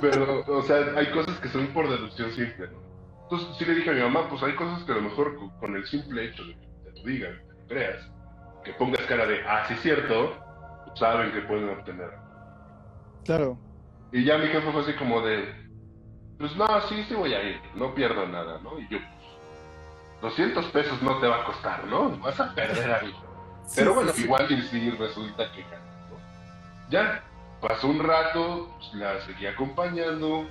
C: Pero, o sea, hay cosas que son por deducción simple, ¿no? Entonces sí le dije a mi mamá, pues hay cosas que a lo mejor con, el simple hecho de que te lo digan, que te lo creas, que pongas cara de, ah, sí es cierto, pues, saben que pueden obtener.
B: Claro.
C: Y ya mi jefe fue así como de, pues no, sí, sí voy a ir, no pierdo nada, ¿no? Y yo, pues, 200 pesos no te va a costar, ¿no? Vas a perder algo. Pero bueno, igual y sí resulta que. Ya, pasó un rato, pues, la seguí acompañando.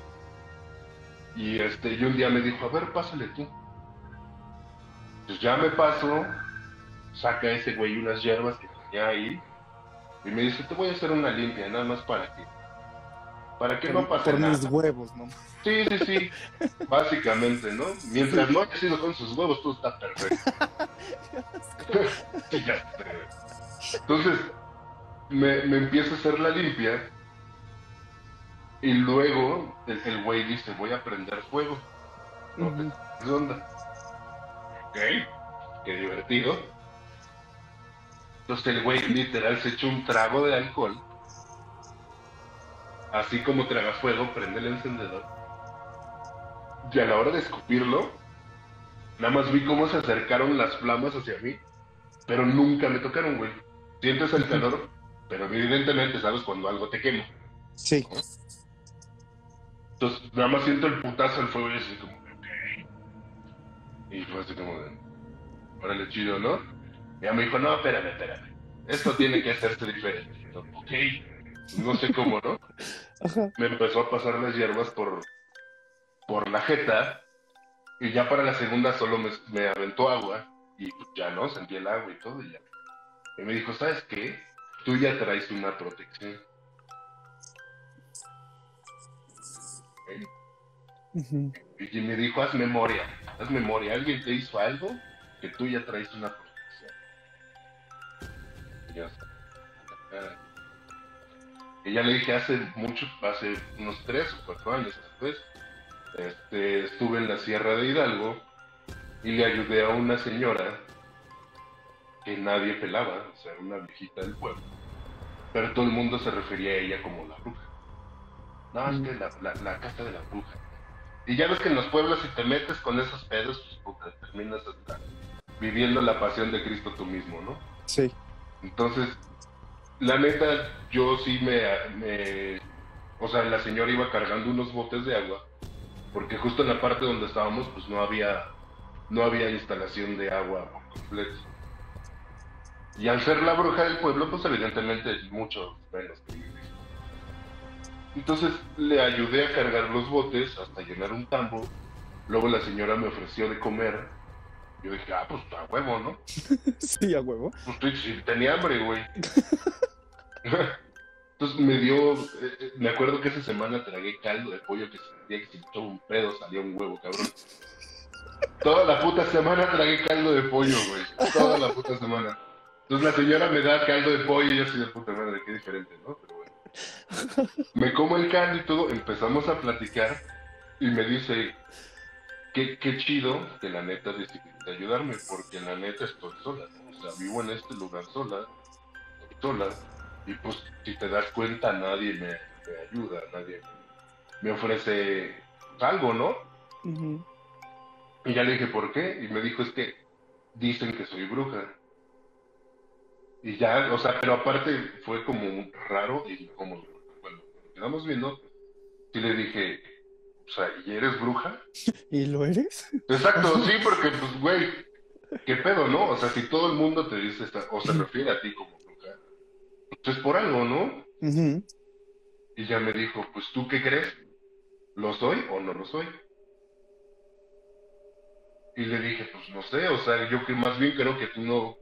C: Y este, y un día me dijo, a ver, pásale tú. Pues ya me paso, saca ese güey unas hierbas que tenía ahí y me dice, te voy a hacer una limpia, nada más para que, para que no pase
B: Por
C: nada.
B: mis huevos, ¿no?
C: Sí, sí, sí, básicamente, ¿no? Mientras no haya sido con sus huevos, todo está perfecto. Entonces, me, me empieza a hacer la limpia y luego el, el güey dice, voy a prender fuego. No,
B: Ujú.
C: ¿Qué onda? Ok, qué divertido. Entonces el güey literal se echó un trago de alcohol. Así como traga fuego, prende el encendedor. Y a la hora de escupirlo, nada más vi cómo se acercaron las flamas hacia mí. Pero nunca me tocaron, güey. Sientes el calor, pero evidentemente sabes cuando algo te quema.
B: Sí.
C: Entonces, nada más siento el putazo del fuego y así como, ok. Y fue así como de, órale, chido, ¿no? Y ella me dijo, no, espérame, espérame. Esto tiene que hacerse diferente. Yo, ok. No sé cómo, ¿no?
B: Ajá.
C: Me empezó a pasar las hierbas por, por la jeta. Y ya para la segunda solo me, me aventó agua. Y ya, ¿no? Sentí el agua y todo. Y ya. Y me dijo, ¿sabes qué? Tú ya traes una protección.
B: Ujú.
C: Y me dijo, haz memoria, haz memoria. ¿Alguien te hizo algo que tú ya traes una protección? Y ya está. Ah. Ya le dije hace mucho, hace unos tres o cuatro años después, este, estuve en la Sierra de Hidalgo y le ayudé a una señora que nadie pelaba, o sea, una viejita del pueblo. Pero todo el mundo se refería a ella como la bruja. No, es que la, la, la casa de la bruja. Y ya ves que en los pueblos si te metes con esos pedos, pues puta, terminas hasta viviendo la pasión de Cristo tú mismo, ¿no?
B: Sí.
C: Entonces, la neta, yo sí me, me- O sea, la señora iba cargando unos botes de agua, porque justo en la parte donde estábamos, pues no había, no había instalación de agua por completo. Y al ser la bruja del pueblo, pues evidentemente mucho menos que. Entonces le ayudé a cargar los botes hasta llenar un tambo. Luego la señora me ofreció de comer. Yo dije, ah, pues a huevo, ¿no?
B: Sí, a huevo.
C: Pues tenía hambre, güey. Entonces me dio, eh, eh, me acuerdo que esa semana tragué caldo de pollo que sentía que si echaba un pedo salía un huevo, cabrón. Toda la puta semana tragué caldo de pollo, güey. Toda la puta semana. Entonces la señora me da caldo de pollo y yo soy de puta madre, qué diferente, ¿no? Pero bueno. Me como el caldo y todo, empezamos a platicar y me dice, qué, qué chido que la neta decidiste ayudarme, porque la neta estoy sola, ¿no? O sea, vivo en este lugar sola, sola, y pues si te das cuenta nadie me, me ayuda, nadie me ofrece algo, ¿no? Y ya le dije, ¿por qué? Y me dijo, es que dicen que soy bruja. Y ya, o sea, pero aparte fue como un raro y como, bueno, quedamos viendo, y le dije, o sea, ¿y eres bruja?
B: ¿Y lo eres?
C: Exacto, sí, porque pues, güey, ¿qué pedo, no? O sea, si todo el mundo te dice, esta- o se refiere a ti como pues es por algo, ¿no? Y ya me dijo, pues tú qué crees, ¿lo soy o no lo soy? Y le dije, pues no sé, o sea, yo que más bien creo que tú no,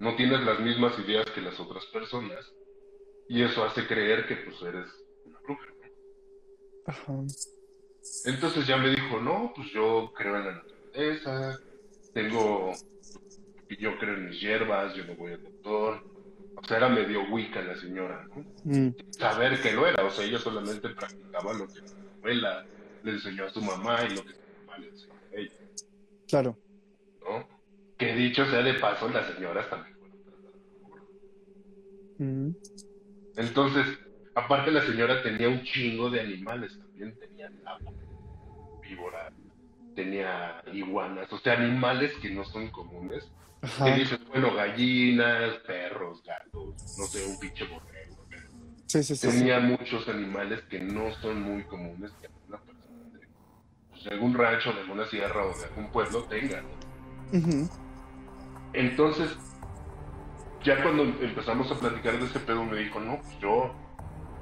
C: no tienes las mismas ideas que las otras personas, y eso hace creer que pues eres una bruja.
B: Ajá.
C: Entonces ya me dijo, no, pues yo creo en la naturaleza, tengo, yo creo en mis hierbas, yo no voy al doctor. O sea, era medio wicca la señora, ¿no?
B: Mm.
C: Saber que lo era, o sea, ella solamente practicaba lo que su abuela le enseñó a su mamá y lo que su mamá le enseñó a ella,
B: Claro.
C: ¿no? Que dicho sea de paso, las señoras también fueron.
B: Mm.
C: Entonces, aparte la señora tenía un chingo de animales también, tenía sapo, víbora, tenía iguanas, o sea, animales que no son comunes. Que
B: Ajá.
C: dices, bueno, gallinas, perros, gatos, no sé, un pinche borrego.
B: Sí, sí, sí.
C: Tenía muchos animales que no son muy comunes que alguna persona de, pues, de algún rancho, de alguna sierra o de algún pueblo tenga. ¿no? Entonces, ya cuando empezamos a platicar de ese pedo, me dijo, no, pues yo,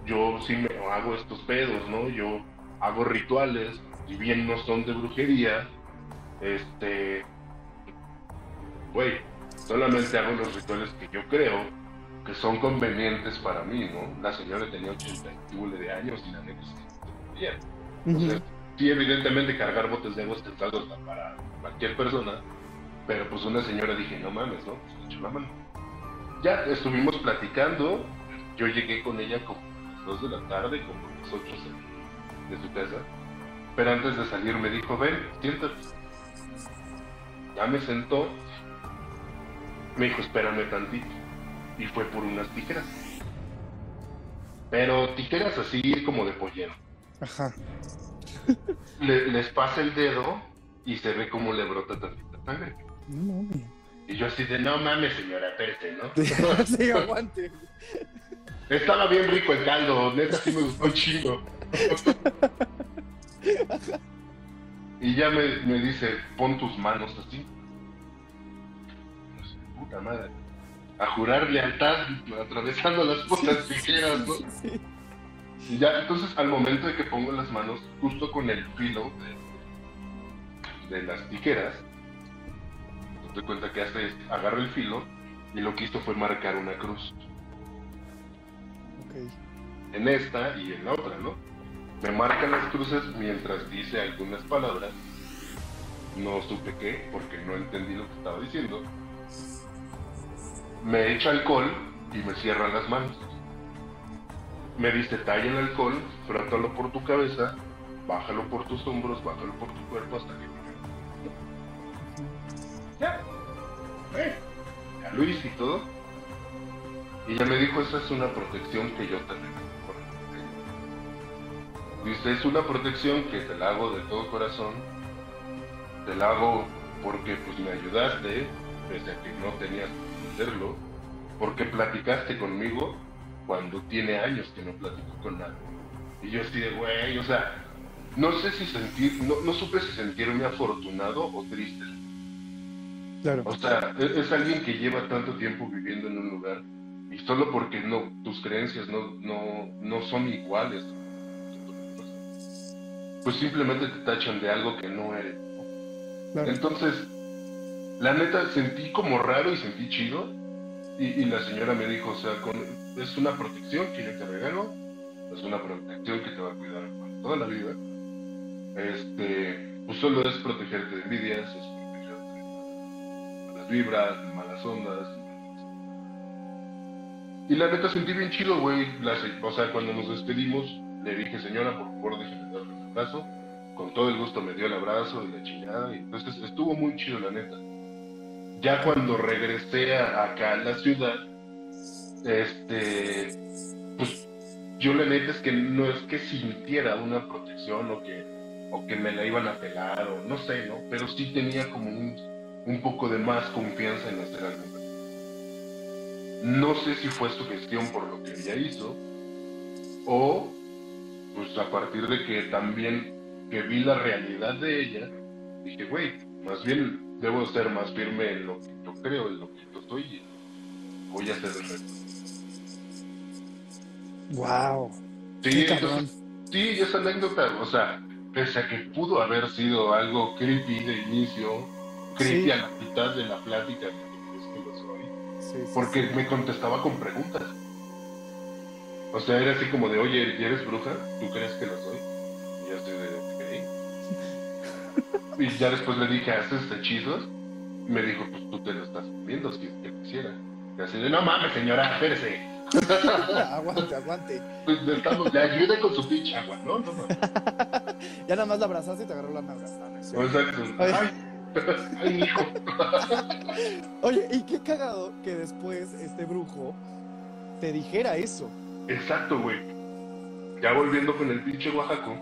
C: yo sí me hago estos pedos, ¿no? Yo hago rituales, si bien no son de brujería, este, güey, solamente hago los rituales que yo creo que son convenientes para mí, ¿no? La señora tenía 80 de años y la neta que bien. Entonces, sí, evidentemente cargar botes de agua es tentado para cualquier persona, pero pues una señora dije, no mames, ¿no? Pues la mano. Ya estuvimos platicando, yo llegué con ella como a las 2 de la tarde, como a las 8 de su casa, pero antes de salir me dijo, ven, siéntate. Ya me sentó, me dijo, espérame tantito, y fue por unas tijeras. Pero tijeras así como de pollero.
B: Ajá.
C: Le- les pasa el dedo y se ve como le brota tantita sangre.
B: No mames.
C: Y yo así de, no mames, señora, espérate, ¿no?
B: sí, aguante.
C: Estaba bien rico el caldo, neta sí me gustó un chingo. y ya me, me dice, pon tus manos así. Pues, puta madre. A jurar lealtad atravesando las putas tijeras, ¿no?
B: Sí.
C: Y ya, entonces al momento de que pongo las manos justo con el filo de, de las tijeras, te cuenta que hace es, agarra el filo y lo que hizo fue marcar una cruz.
B: Ok.
C: en esta y en la otra, ¿no? Me marcan las cruces mientras dice algunas palabras. No supe qué, porque no entendí lo que estaba diciendo. Me echa alcohol y me cierra las manos. Me dice, talla el alcohol, frótalo por tu cabeza, bájalo por tus hombros, bájalo por tu cuerpo hasta que Ya. Eh, Ya lo y todo. Y ella me dijo, esa es una protección que yo te regalo. Dice, es una protección que te la hago de todo corazón. Te la hago porque pues me ayudaste, pese a que no tenías que hacerlo. Porque platicaste conmigo cuando tiene años que no platico con nadie. Y yo así de, güey, o sea, no sé si sentir, no, no supe si sentirme afortunado o triste.
B: Claro.
C: O sea, es, es alguien que lleva tanto tiempo viviendo en un lugar y solo porque no tus creencias no, no, no son iguales, pues simplemente te tachan de algo que no eres. ¿no?
B: Claro.
C: Entonces, la neta sentí como raro y sentí chido. Y, y la señora me dijo, o sea, con- es una protección que yo te regalo, es una protección que te va a cuidar para toda la vida. Este, pues solo es protegerte de envidias, es protegerte de malas vibras, de malas ondas. Y la neta sentí bien chido, güey. O sea, cuando nos despedimos, le dije, señora, por favor, déjeme darle Con todo el gusto me dio el abrazo y la chingada. Y entonces estuvo muy chido, la neta. Ya cuando regresé acá a la ciudad, este, pues yo la neta es que no es que sintiera una protección o que, o que me la iban a pelar o no sé, ¿no? Pero sí tenía como un, un poco de más confianza en hacer algo. No sé si fue su gestión por lo que ella hizo o pues a partir de que también que vi la realidad de ella, dije, güey, más bien debo ser más firme en lo que yo creo, en lo que yo soy y voy a hacer el resto.
B: Wow.
C: Sí, entonces, sí, esa anécdota, o sea, pese a que pudo haber sido algo creepy de inicio, creepy
B: Sí.
C: a la mitad de la plática, que es que lo soy,
B: Sí, sí,
C: porque me contestaba con preguntas. O sea, era así como de, oye, ¿y ¿eres bruja? ¿Tú crees que lo soy? Y yo así de, ok. y ya después le dije, ¿haces hechizos? Y me dijo, pues tú te lo estás viendo si es que quisiera. Y así de, no mames, señora, espérese.
B: aguante, aguante.
C: Pues estamos, le ayude con su pinche agua, ¿no? No mames.
B: Ya nada más la abrazaste y te agarró la no cierto.
C: Exacto.
B: Ay.
C: Ay, ay, hijo.
B: Oye, y qué cagado que después este brujo te dijera eso.
C: Exacto, güey. Ya volviendo con el pinche Oaxaco,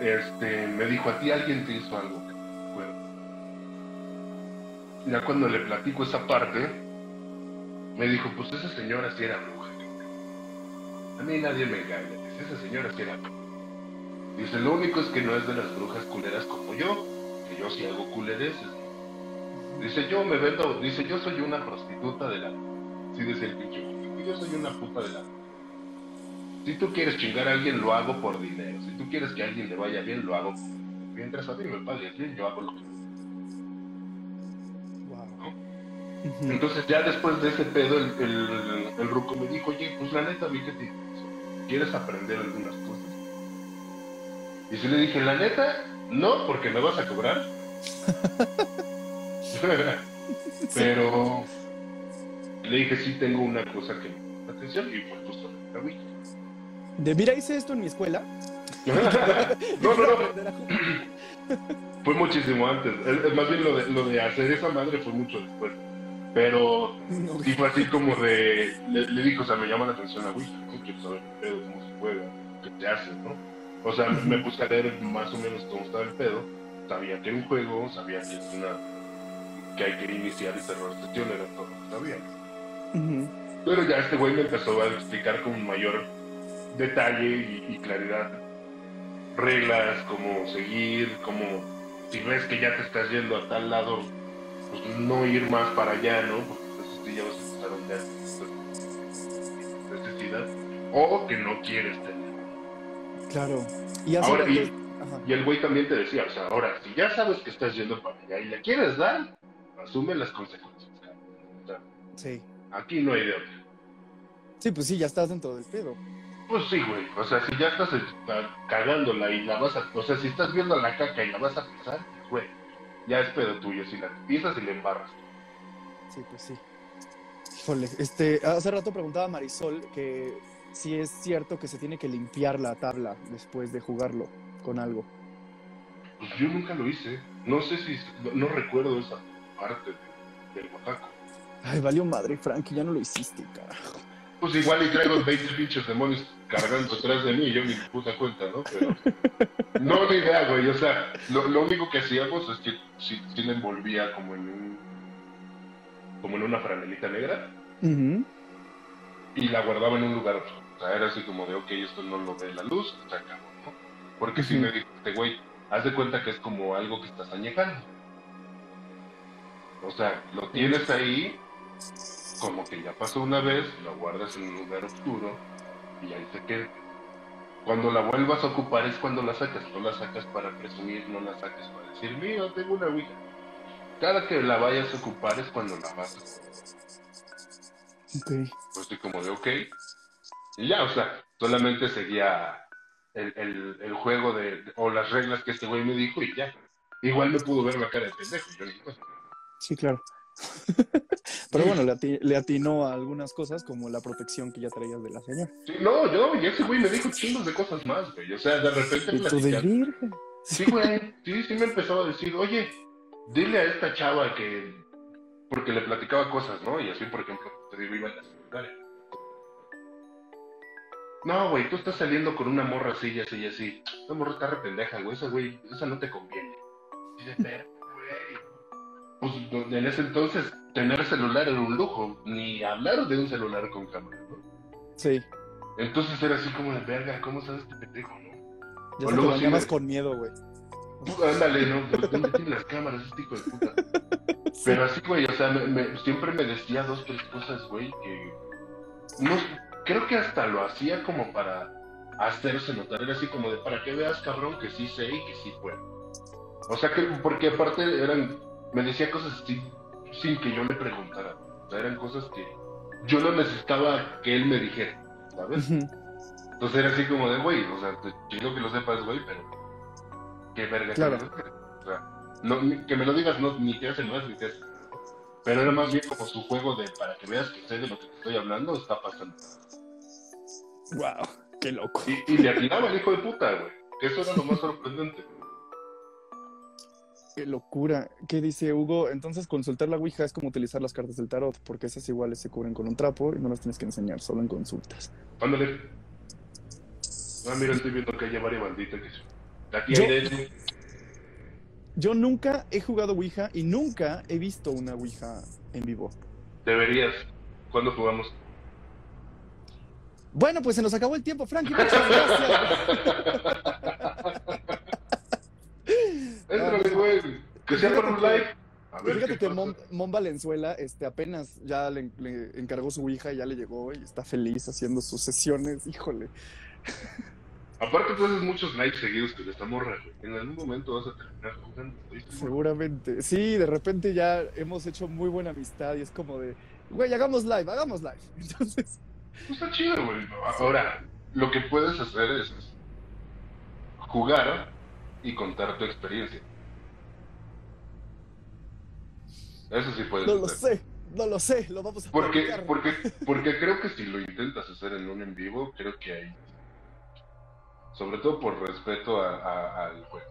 C: este, me dijo, a ti alguien te hizo algo. que te acuerdas?". Ya cuando le platico esa parte, me dijo, pues esa señora sí era bruja. A mí nadie me engaña, esa señora sí era bruja. Dice, lo único es que no es de las brujas culeras como yo, que yo sí hago culereces. Dice, yo me vendo, dice, yo soy una prostituta de la... Sí, dice el pinche yo soy una puta de la... Si tú quieres chingar a alguien, lo hago por dinero. Si tú quieres que a alguien le vaya bien, lo hago. Mientras a mí me pagues bien, yo hago lo que...
B: Ujú.
C: Entonces ya después de ese pedo, el, el, el ruco me dijo, oye, pues la neta, fíjate, ¿quieres aprender algunas cosas? Y sí le dije, la neta, no, porque me vas a cobrar. Pero le dije, sí tengo una cosa que me la atención y fue justo la Ouija.
B: De mira, hice esto en mi escuela.
C: no, no, no, fue muchísimo antes. Más bien lo de, lo de hacer esa madre fue mucho después. Pero
B: No,
C: sí fue así como de. Le, le dijo, o sea, me llama la atención la Ouija, ¿no? Quiero saber pedo, cómo se juega, qué te hace, ¿no? O sea, me puse a leer más o menos cómo estaba el pedo. Sabía que era un juego, sabía que es una. que hay que iniciar y cerrar sesión, era todo lo que sabía. Pero ya este güey me empezó a explicar con mayor detalle y, y claridad reglas, cómo seguir, cómo si ves que ya te estás yendo a tal lado, pues no ir más para allá, ¿no? Porque entonces sí ya vas a empezar a ondear pues, necesidad o que no quieres tener.
B: Claro. Y
C: Ahora, y- el güey también te decía, o sea, ahora, si ya sabes que estás yendo para allá y le quieres dar, asume las consecuencias.
B: Sí.
C: Aquí no hay de otra.
B: Sí, pues sí, ya estás dentro del pedo.
C: Pues sí, güey. O sea, si ya estás cagándola y la vas a. O sea, si estás viendo la caca y la vas a pisar, pues, güey. Ya es pedo tuyo. Si la pisas y le embarras.
B: Sí, pues sí. Híjole, este, hace rato preguntaba Marisol que si es cierto que se tiene que limpiar la tabla después de jugarlo con algo.
C: Pues yo nunca lo hice. No sé si. No, no recuerdo esa parte de- del botaco.
B: Ay, valió madre, Frank, ya no lo hiciste, carajo.
C: Pues igual y traigo 20 pinches demonios cargando atrás de mí y yo ni puta cuenta, ¿no? Pero. No, ni idea, güey. O sea, lo, lo único que hacíamos es que sí, sí la envolvía como en un. como en una franelita negra. Y la guardaba en un lugar oscuro. O sea, era así como de, ok, esto no lo ve la luz, se acabó, ¿no? Porque si me dijo este güey, haz de cuenta que es como algo que estás añejando. O sea, lo tienes ahí, como que ya pasó una vez, lo guardas en un lugar oscuro y ahí se queda. Cuando la vuelvas a ocupar es cuando la sacas, no la sacas para presumir, no la sacas para decir, mira, tengo una Ouija. Cada que la vayas a ocupar es cuando la vas a ocupar
B: Ok.
C: pues estoy como de ok. Y ya, o sea, solamente seguía el, el, el juego de, o las reglas que este güey me dijo y ya. Igual me pudo ver la cara de pendejo. Yo dije, pues,
B: Sí, claro. Pero bueno, le, ati- le atinó a algunas cosas como la protección que ya traías de la señora.
C: sí, no, yo, y ese güey me dijo chingos de cosas más, güey. O sea, de repente platicando-
B: virgen.
C: Sí, güey, sí, sí me empezó a decir, oye, dile a esta chava que. Porque le platicaba cosas, ¿no? Y así, por ejemplo, te digo, iba en la secundaria. No, güey, tú estás saliendo con una morra así y así y así. Esa morra está re pendeja, güey, esa güey, esa no te conviene. Y dices, "Pero, güey". Pues en ese entonces, tener celular era un lujo, ni hablar de un celular con cámara, ¿no?
B: Sí.
C: Entonces era así como de verga, ¿cómo sabes este pendejo, no?
B: Ya
C: O
B: se te
C: luego sí me-
B: con miedo, güey.
C: Tú, Ándale, ¿no? ¿Dónde tiene las cámaras este hijo de puta? Pero así, güey, o sea, me- me- siempre me decía dos, tres cosas, güey, que... No, creo que hasta lo hacía como para hacerse notar. Era así como de, para que veas, cabrón, que sí sé y que sí puedo. O sea, que, porque aparte eran... Me decía cosas así sin que yo le preguntara. O sea, eran cosas que yo no necesitaba que él me dijera, ¿sabes? Entonces era así como de, güey, o sea, te chido que lo sepas, güey, pero qué verga
B: Claro.
C: que me lo digas. O sea, no, ni- que me lo digas no, ni te hace más ni te hace. Pero era más bien como su juego de para que veas que sé de lo que te estoy hablando, está pasando.
B: Wow, qué loco.
C: Y, y le atinaba el hijo de puta, güey. Que eso era lo más sorprendente.
B: Qué locura. ¿Qué dice Hugo? Entonces consultar la Ouija es como utilizar las cartas del tarot, porque esas iguales se cubren con un trapo y no las tienes que enseñar, solo en consultas.
C: Ándale. Ah, mira, estoy viendo que hay varias banditas que. Aquí
B: Yo-
C: hay de
B: Yo nunca he jugado Ouija y nunca he visto una Ouija en vivo.
C: Deberías. ¿Cuándo jugamos?
B: Bueno, pues se nos acabó el tiempo, Frankie. Muchas gracias.
C: Éntrale, güey. Que sea por un live. A ver
B: Fíjate que. Mon, Mon Valenzuela este, apenas ya le, le encargó su Ouija y ya le llegó y está feliz haciendo sus sesiones. Híjole.
C: Aparte tú haces muchos likes seguidos con esta morra, güey. En algún momento vas a terminar jugando.
B: Seguramente. Sí, de repente ya hemos hecho muy buena amistad y es como de, güey, hagamos live, hagamos live. Entonces,
C: Pues está chido, güey. Ahora, lo que puedes hacer es jugar y contar tu experiencia. Eso sí puedes
B: no lo sé, no lo sé, lo vamos a
C: Porque,
B: platicar.
C: porque, porque creo que si lo intentas hacer en un en vivo, creo que hay. Sobre todo por respeto a- a- al juego.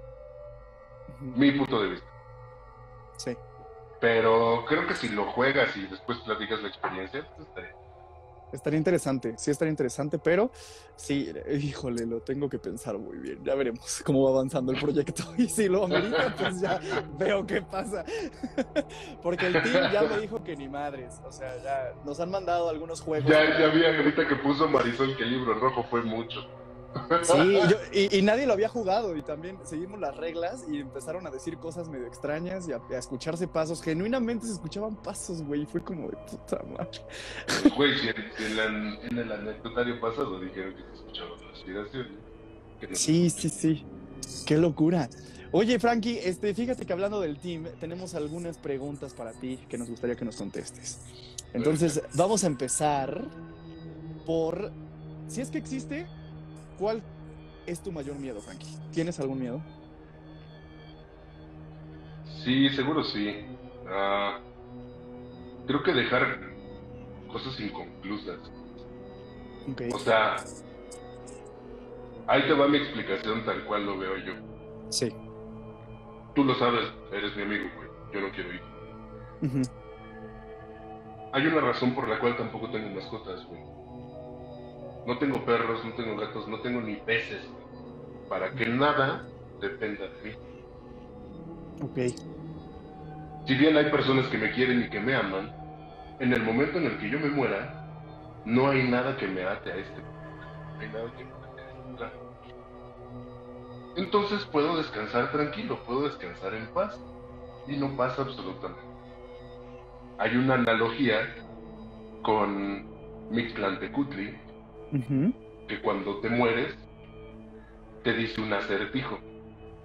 C: Mi punto de vista.
B: Sí.
C: Pero creo que si lo juegas y después platicas la experiencia, pues estaría.
B: Estaría interesante, sí estaría interesante, pero sí, híjole, lo tengo que pensar muy bien. Ya veremos cómo va avanzando el proyecto. Y si lo amerita, pues ya veo qué pasa. Porque el team ya me dijo que ni madres. O sea, ya nos han mandado algunos juegos.
C: Ya, ya vi ahorita que puso Marisol que el libro rojo fue mucho.
B: Sí, yo- y, y nadie lo había jugado y también seguimos las reglas y empezaron a decir cosas medio extrañas y a, a escucharse pasos. Genuinamente se escuchaban pasos, güey, y fue como de puta madre.
C: Pues, Güey, si en, si en la- en el anecdotario pasado dijeron que se escuchaban respiraciones.
B: Sí, sí, sí. Qué locura. Oye, Frankie, este, fíjate que hablando del team, tenemos algunas preguntas para ti que nos gustaría que nos contestes. Entonces, vamos a empezar por, si es que existe, ¿cuál es tu mayor miedo, Frankie? ¿Tienes algún miedo?
C: Sí, seguro sí. Ah, creo que dejar cosas inconclusas.
B: Ok.
C: O sea, ahí te va mi explicación tal cual lo veo yo.
B: Sí.
C: Tú lo sabes, eres mi amigo, güey. Yo no quiero ir.
B: Ujú.
C: Hay una razón por la cual tampoco tengo mascotas, güey. No tengo perros, no tengo gatos, no tengo ni peces. Para que nada dependa de mí.
B: Ok.
C: Si bien hay personas que me quieren y que me aman, en el momento en el que yo me muera, no hay nada que me ate a este. No hay nada que me ate a este plan. Entonces puedo descansar tranquilo, puedo descansar en paz. Y no pasa absolutamente. Hay una analogía con Que cuando te mueres, te dice un acertijo.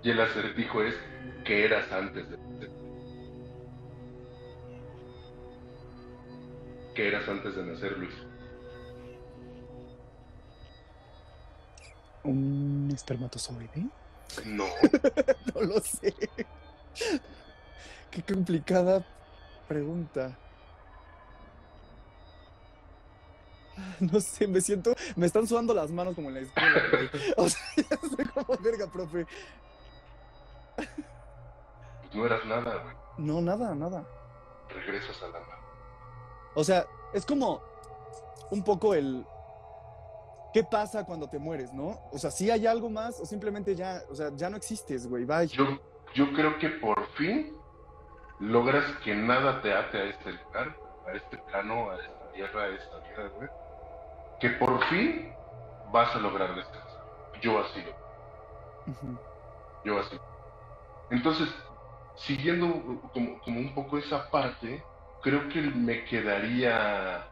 C: Y el acertijo es que eras antes de nacer. Que eras antes de nacer, Luis.
B: ¿Un espermatozoide?
C: No.
B: No lo sé. Qué complicada pregunta. No sé, me siento, me están sudando las manos como en la escuela, güey. O sea, ya estoy como verga, profe.
C: Pues no eras nada, güey.
B: No, nada, nada.
C: Regresas a la nada.
B: O sea, es como un poco el ¿qué pasa cuando te mueres, no? O sea, si hay algo más o simplemente ya, o sea, ya no existes, güey, bye.
C: Yo, yo creo que por fin logras que nada te ate a este lugar, a este plano, a esta tierra, a esta vida, güey. Que por fin vas a lograr descansar. Yo así lo
B: Ujú.
C: yo así. Entonces, siguiendo como, como un poco esa parte, creo que me quedaría,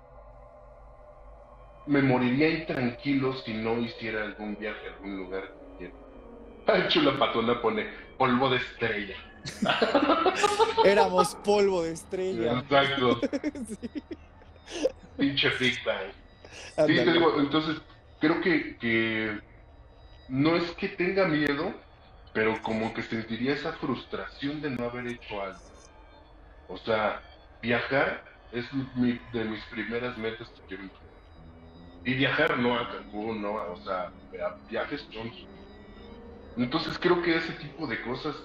C: me moriría intranquilo si no hiciera algún viaje a algún lugar. Ay, Chula Patona pone polvo de estrella.
B: Éramos polvo de estrella.
C: Exacto,
B: Sí.
C: pinche Big Bang. Sí, te
B: Ándale.
C: digo, entonces, creo que, que no es que tenga miedo, pero como que sentiría esa frustración de no haber hecho algo. O sea, viajar es mi- de mis primeras metas que quiero. Y viajar no a Cancún, no, o sea, viajes chonchos. Entonces creo que ese tipo de cosas,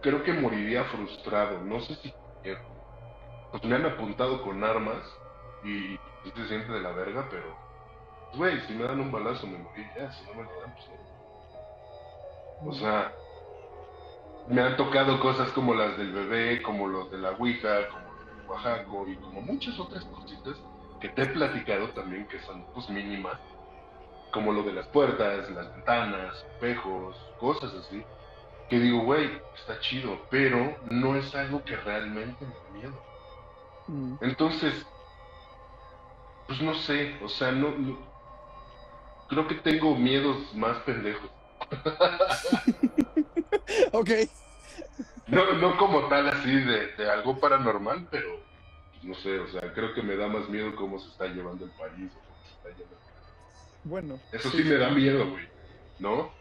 C: creo que moriría frustrado. No sé si quiero. Pues me han apuntado con armas y sí se siente de la verga, pero, güey, si me dan un balazo me morí ya, si no me lo dan, pues no. O sea, me han tocado cosas como las del bebé, como los de la Ouija, como los del Oaxaco y como muchas otras cositas que te he platicado también que son pues mínimas, como lo de las puertas, las ventanas, espejos, cosas así, que digo, güey, está chido, pero no es algo que realmente me da miedo.
B: Mm.
C: Entonces, pues no sé, o sea, no, no, creo que tengo miedos más pendejos.
B: ok.
C: No, no como tal así de, de algo paranormal, pero no sé, o sea, creo que me da más miedo cómo se está llevando el país o cómo se está llevando.
B: Bueno.
C: Eso sí me da miedo, güey, ¿no?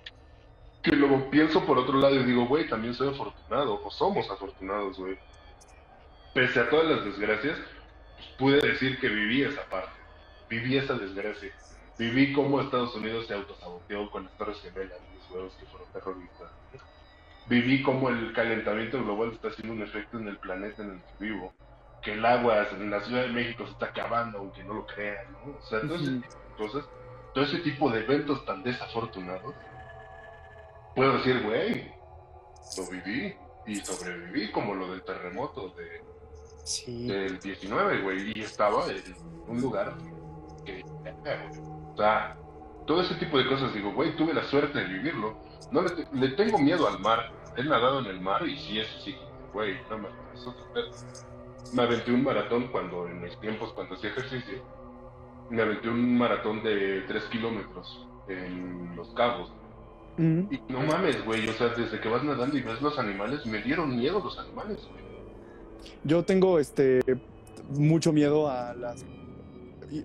C: Que luego pienso por otro lado y digo, güey, también soy afortunado, o somos afortunados, güey. Pese a todas las desgracias, pues pude decir que viví esa parte, viví esa desgracia. Viví cómo Estados Unidos se autosaboteó con las Torres Gemelas, los huevos que fueron terroristas. Viví cómo el calentamiento global está haciendo un efecto en el planeta en el que vivo. Que el agua en la Ciudad de México se está acabando, aunque no lo crean, ¿no? O sea, todo ese tipo de cosas, todo ese tipo de eventos tan desafortunados, puedo decir, güey, lo viví y sobreviví, como lo del terremoto de,
B: Sí.
C: del 19, güey, y estaba en un lugar que, o sea, todo ese tipo de cosas, digo, güey, tuve la suerte de vivirlo, no le, te- le tengo miedo al mar, he nadado en el mar y sí, eso sí, güey, no me. Me aventé un maratón cuando, en mis tiempos, cuando hacía ejercicio, me aventé un maratón de 3 kilómetros en Los Cabos,
B: Mm.
C: y no mames, güey, o sea, desde que vas nadando y ves los animales, me dieron miedo los animales, güey.
B: Yo tengo este mucho miedo a las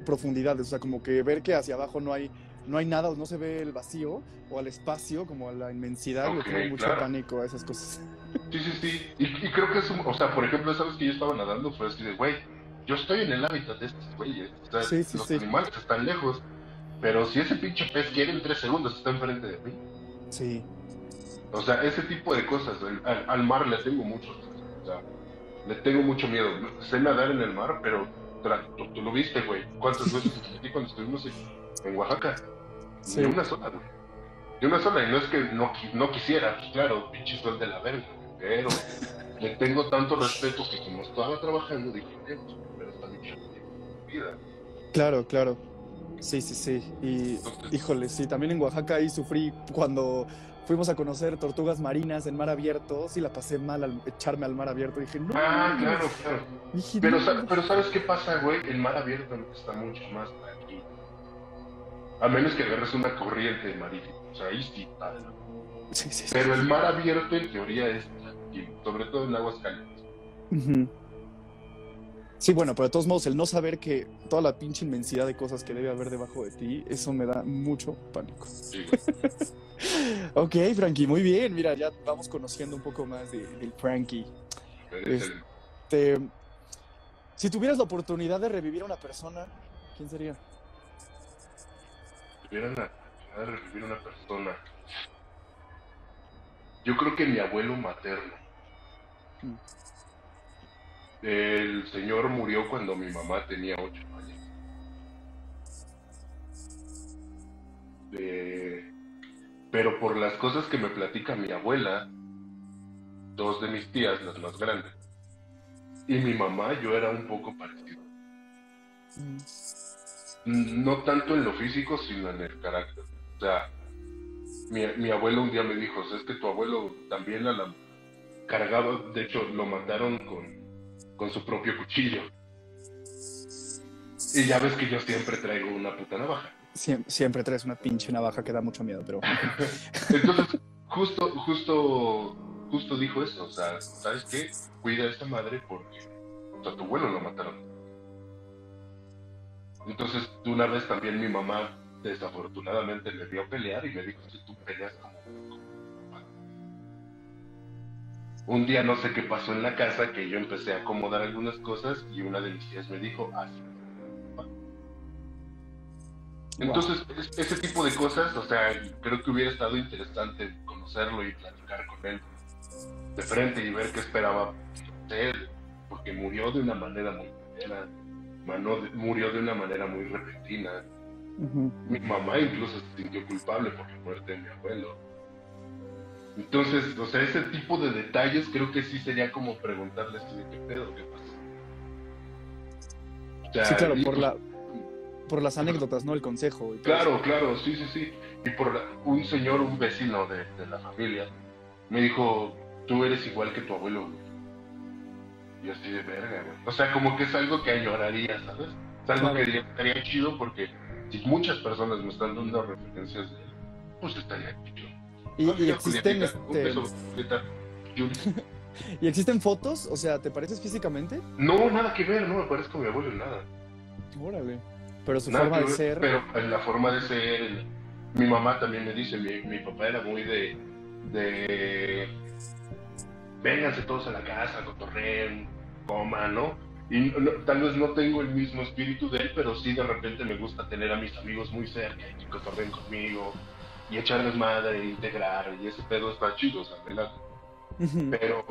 B: profundidades, o sea, como que ver que hacia abajo no hay no hay nada, o no se ve el vacío o al espacio, como a la inmensidad, le
C: Ok,
B: tengo mucho
C: claro.
B: pánico a esas cosas.
C: Sí, sí, sí. Y, y creo que es un, o sea, por ejemplo, sabes que yo estaba nadando, fue así de, güey, yo estoy en el hábitat de estos güeyes. O sea,
B: Sí, sí,
C: los
B: sí.
C: animales están lejos. Pero si ese pinche pez quiere en tres segundos, está enfrente de mí.
B: Sí.
C: O sea, ese tipo de cosas. el- al, al mar le tengo mucho. O sea, le tengo mucho miedo. Sé nadar en el mar, pero tú, tú lo viste, güey. ¿Cuántas veces te metí cuando estuvimos en, en Oaxaca?
B: Sí.
C: Ni una sola, güey. Ni una sola. Y no es que no, no quisiera, pues claro, pinche sol de la verga, Pero le tengo tanto respeto que como estaba trabajando, dije, "Eh, pues, pero está bien vida.
B: Claro, claro. Sí, sí, sí. Y
C: Entonces,
B: híjole, sí, también en Oaxaca ahí sufrí cuando fuimos a conocer tortugas marinas en mar abierto, sí la pasé mal al echarme al mar abierto, dije, "No."
C: ah, claro, claro.
B: dije,
C: Pero,
B: "No".
C: pero ¿sabes qué pasa, güey? El mar abierto está mucho más tranquilo. A menos que agarres una corriente marítima. O sea, ahí sí está.
B: Sí, sí, sí.
C: Pero el mar abierto en teoría es tranquilo, sobre todo en aguas calientes.
B: Ujú. Sí, bueno, pero de todos modos, el no saber que toda la pinche inmensidad de cosas que debe haber debajo de ti, eso me da mucho pánico.
C: Sí.
B: Ok, Frankie, muy bien. Mira, ya vamos conociendo un poco más de- del Frankie.
C: Es el-
B: Te- si tuvieras la oportunidad de revivir a una persona, ¿quién sería?
C: tuvieran la oportunidad de revivir una persona. Yo creo que mi abuelo materno.
B: Mm.
C: El señor murió cuando mi mamá tenía ocho años. Eh, pero por las cosas que me platica mi abuela, dos de mis tías, las más grandes, y mi mamá, yo era un poco parecido. No tanto en lo físico, sino en el carácter. O sea, mi, mi abuelo un día me dijo, es que tu abuelo también la cargaba, de hecho lo mataron con, con su propio cuchillo. Y ya ves que yo siempre traigo una puta navaja.
B: Siem- siempre traes una pinche navaja que da mucho miedo, pero
C: Entonces, justo, justo, justo dijo eso, o sea, ¿sabes qué? Cuida a esta madre porque o sea, tu abuelo lo mataron. Entonces, una vez también mi mamá desafortunadamente me vio pelear y me dijo, si tú peleas como... Un día no sé qué pasó en la casa que yo empecé a acomodar algunas cosas y una de mis tías me dijo, así. Entonces, es- ese tipo de cosas, o sea, creo que hubiera estado interesante conocerlo y platicar con él de frente y ver qué esperaba de él, porque murió de una manera muy murió de una manera muy repentina. Mi mamá incluso se sintió culpable por la muerte de mi abuelo. Entonces, o sea, ese tipo de detalles creo que sí sería como preguntarle así de qué pedo, qué. O sea,
B: sí, claro, por
C: pues,
B: la por las anécdotas, ¿no? El consejo. y
C: Claro,
B: eso.
C: claro, sí, sí, sí. Y por la- un señor, un vecino de, de la familia, me dijo, tú eres igual que tu abuelo. güey". Y yo así de verga, güey. O sea, como que es algo que añoraría, ¿sabes? Es algo
B: Claro.
C: que estaría chido porque si muchas personas me están dando referencias de él, pues estaría chido.
B: Y, existen este, y existen fotos, o sea, ¿te pareces físicamente?
C: No, nada que ver, no me parezco a mi abuelo en nada.
B: Órale. Pero su
C: Nada
B: forma de
C: ver,
B: ser.
C: Pero la forma de ser, mi mamá también me dice, mi, mi papá era muy de, de, vénganse todos a la casa, cotorreen, coman, ¿no? Y no- tal vez no tengo el mismo espíritu de él, pero sí de repente me gusta tener a mis amigos muy cerca y que cotorreen conmigo y echarles madre, e integrar, y ese pedo está chido, o sea, me late.
B: Ujú.
C: Pero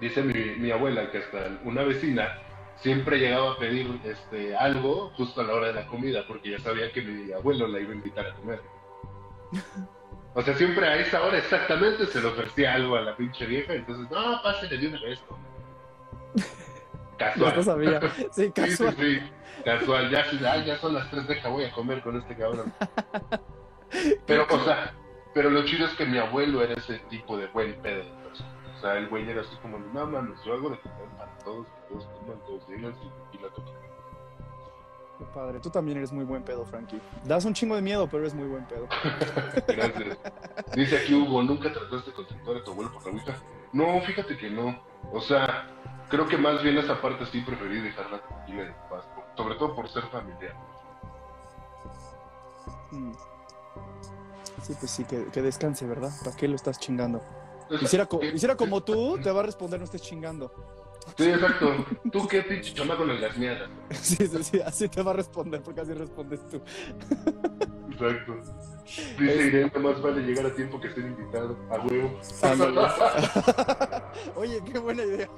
C: dice mi, mi abuela que hasta una vecina siempre llegaba a pedir este algo justo a la hora de la comida porque ya sabía que mi abuelo la iba a invitar a comer. O sea, siempre a esa hora exactamente se le ofrecía algo a la pinche vieja, entonces, no, pásale de una vez. ¿no?
B: Ya
C: Casual.
B: lo sabía. Sí,
C: Sí, sí,
B: casual.
C: sí. Casual, ya, sí, ya son las tres, deja, voy a comer con este cabrón. Pero, o sea, pero lo chido es que mi abuelo era ese tipo de buen pedo de persona. O sea, el güey era así como, no mames, yo hago de comer para todos, que todos coman, todos llegan y, y la tocan.
B: Qué padre. Tú también eres muy buen pedo, Frankie. Das un chingo de miedo, pero eres muy buen pedo.
C: Gracias. Dice aquí Hugo, ¿nunca trataste de contactar a tu abuelo por la Ouija? No, fíjate que no. O sea, creo que más bien esa parte sí preferí dejarla tranquila y en paz. Sobre todo por ser familiar.
B: Mm. Sí, pues sí, que, que descanse, ¿verdad? ¿Para qué lo estás chingando?
C: Entonces,
B: Hiciera, co-
C: ¿qué-
B: hiciera como tú, te va a responder, no estés chingando.
C: Sí, exacto. Tú qué pinche chama con las mierdas.
B: Sí, sí, sí, así te va a responder, porque así respondes tú.
C: Exacto. Dice Irene, más vale llegar a tiempo que ser invitado. A huevo.
B: Ándale. Oye, qué buena idea.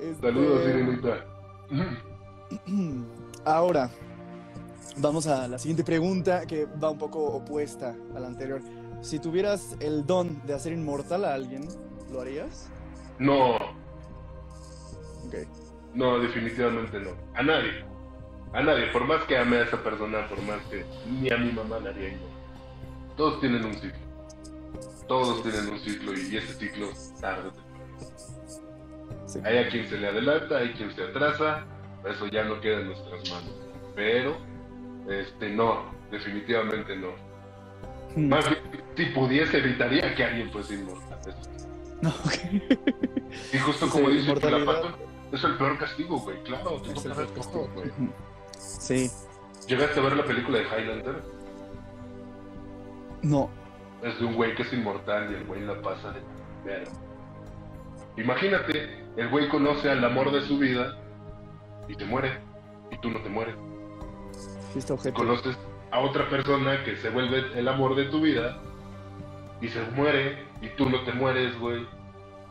B: Este,
C: Saludos, Irenita.
B: Ahora, vamos a la siguiente pregunta que va un poco opuesta a la anterior. Si tuvieras el don de hacer inmortal a alguien, ¿lo harías?
C: No,
B: Ok.
C: no, definitivamente no. A nadie. A nadie. Por más que ame a esa persona, por más que ni a mi mamá la haría igual. Todos tienen un ciclo. Todos tienen un ciclo y ese ciclo tarde.
B: Sí.
C: Hay a quien se le adelanta, hay quien se atrasa. Eso ya no queda en nuestras manos. Pero, este, no, definitivamente no.
B: Hmm.
C: Más bien, si pudiese, evitaría que alguien fuese inmortal.
B: No, ok.
C: Y justo
B: Sí,
C: como dice
B: inmortalidad.
C: Pilapato, es el peor castigo, güey. Claro, te
B: Es
C: toca
B: el
C: todo, güey.
B: Sí.
C: ¿Llegaste a ver la película de Highlander?
B: No.
C: Es de un güey que es inmortal y el güey la pasa de verga. Imagínate, el güey conoce al amor de su vida y te muere. Y tú no te mueres.
B: Sí está objeto.
C: Conoces a otra persona que se vuelve el amor de tu vida y se muere y tú no te mueres, güey.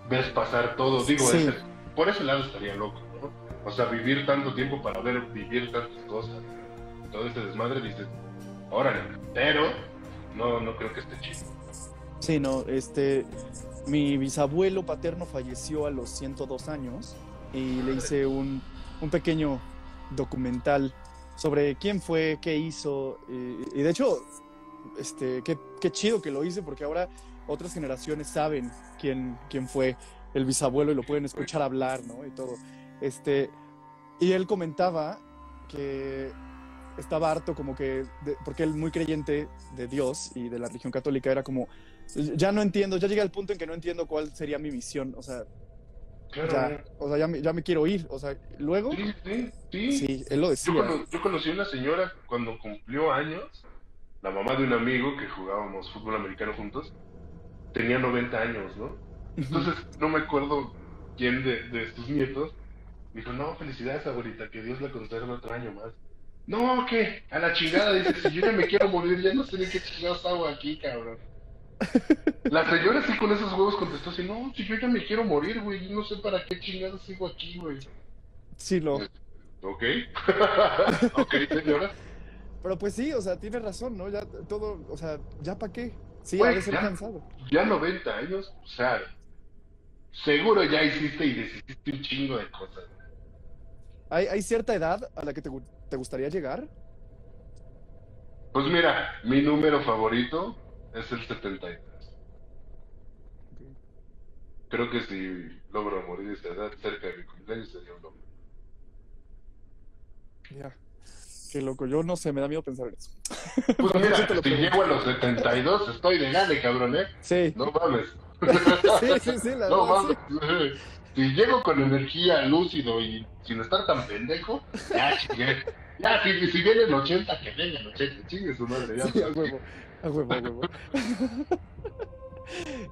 C: Ves pasar todo. Digo,
B: Sí.
C: ese- por ese lado estaría loco, ¿no? O sea, vivir tanto tiempo para ver vivir tantas cosas. Todo este desmadre dices, órale. Pero no, no creo que esté chido.
B: Sí, no, este, mi bisabuelo paterno falleció a los 102 años y le hice un, un pequeño documental sobre quién fue, qué hizo y, de hecho, este, qué, qué chido que lo hice porque ahora otras generaciones saben quién, quién fue el bisabuelo y lo pueden escuchar hablar, ¿no? Y todo. Este, y él comentaba que estaba harto como que, porque él muy creyente de Dios y de la religión católica era como, ya no entiendo, ya llegué al punto en que no entiendo cuál sería mi misión, o sea,
C: Claro.
B: ya, o sea, ya me, ya me quiero ir, o sea, luego,
C: Sí, sí, sí.
B: sí, él lo
C: Yo,
B: decía.
C: cono- yo conocí a una señora cuando cumplió años, la mamá de un amigo que jugábamos fútbol americano juntos, tenía 90 años, ¿no? Entonces, no me acuerdo quién de, de sus nietos dijo, no, felicidades abuelita, que Dios la conserve otro año más. No, ¿qué? A la chingada, dice, si yo ya me quiero morir, ya no sé ni qué chingados hago aquí, cabrón. La señora sí con esos huevos contestó así, no, si yo ya me quiero morir, güey, no sé para qué chingados sigo aquí, güey.
B: Sí, lo.
C: Ok. ok, señora.
B: Pero pues sí, o sea, tiene razón, ¿no? Ya todo, o sea, ¿ya para qué? Sí,
C: Güey,
B: de ser
C: ya.
B: cansado.
C: Ya 90 años, o sea, seguro ya hiciste y deshiciste un chingo de cosas.
B: ¿Hay, hay cierta edad a la que te, te gustaría llegar?
C: Pues mira, mi número favorito es el 73. Creo que si logro morir a esa edad cerca de mi cumpleaños sería un hombre.
B: Ya. Qué loco. Yo no sé, me da miedo pensar en eso.
C: Pues mira, si
B: pregunto.
C: llego a los 72, estoy de gane, cabrón, ¿eh?
B: Sí.
C: No mames.
B: sí, sí, sí, la
C: No
B: verdad, sí.
C: mames. Si llego con energía, lúcido y sin estar tan pendejo, ya chingué. Ya, si, si vienen 80, que vengan 80, chingue su madre. Ya,
B: Sí, a huevo, a huevo.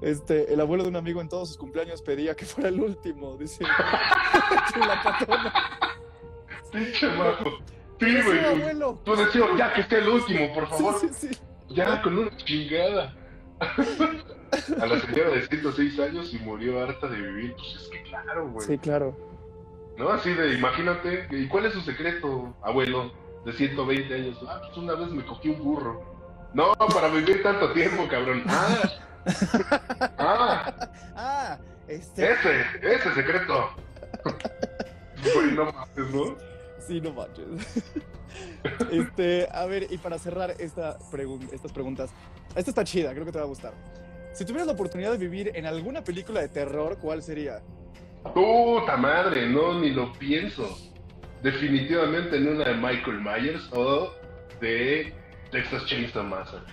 B: Este, el abuelo de un amigo en todos sus cumpleaños pedía que fuera el último, dice la patrona.
C: Pinche majo. Sí,
B: Sí,
C: güey.
B: abuelo.
C: Tú decías, ya que esté el último, por
B: Sí,
C: favor.
B: sí, sí.
C: Ya, con una chingada. A la señora de 106 años y murió harta de vivir. Pues es que claro, güey.
B: Sí, claro.
C: ¿No? Así de, imagínate. ¿Y cuál es su secreto, abuelo? De 120 años. Ah, pues una vez me cogí un burro. No, para vivir tanto tiempo, cabrón. Ah. Ah,
B: Ah, este.
C: ese, ese secreto. Güey, no mames, ¿no?
B: Sí, no manches. Este, a ver, y para cerrar esta pregun- estas preguntas, esta está chida, creo que te va a gustar. Si tuvieras la oportunidad de vivir en alguna película de terror, ¿cuál sería?
C: Puta madre, no, ni lo pienso. Definitivamente en una de Michael Myers o de Texas Chainsaw Massacre.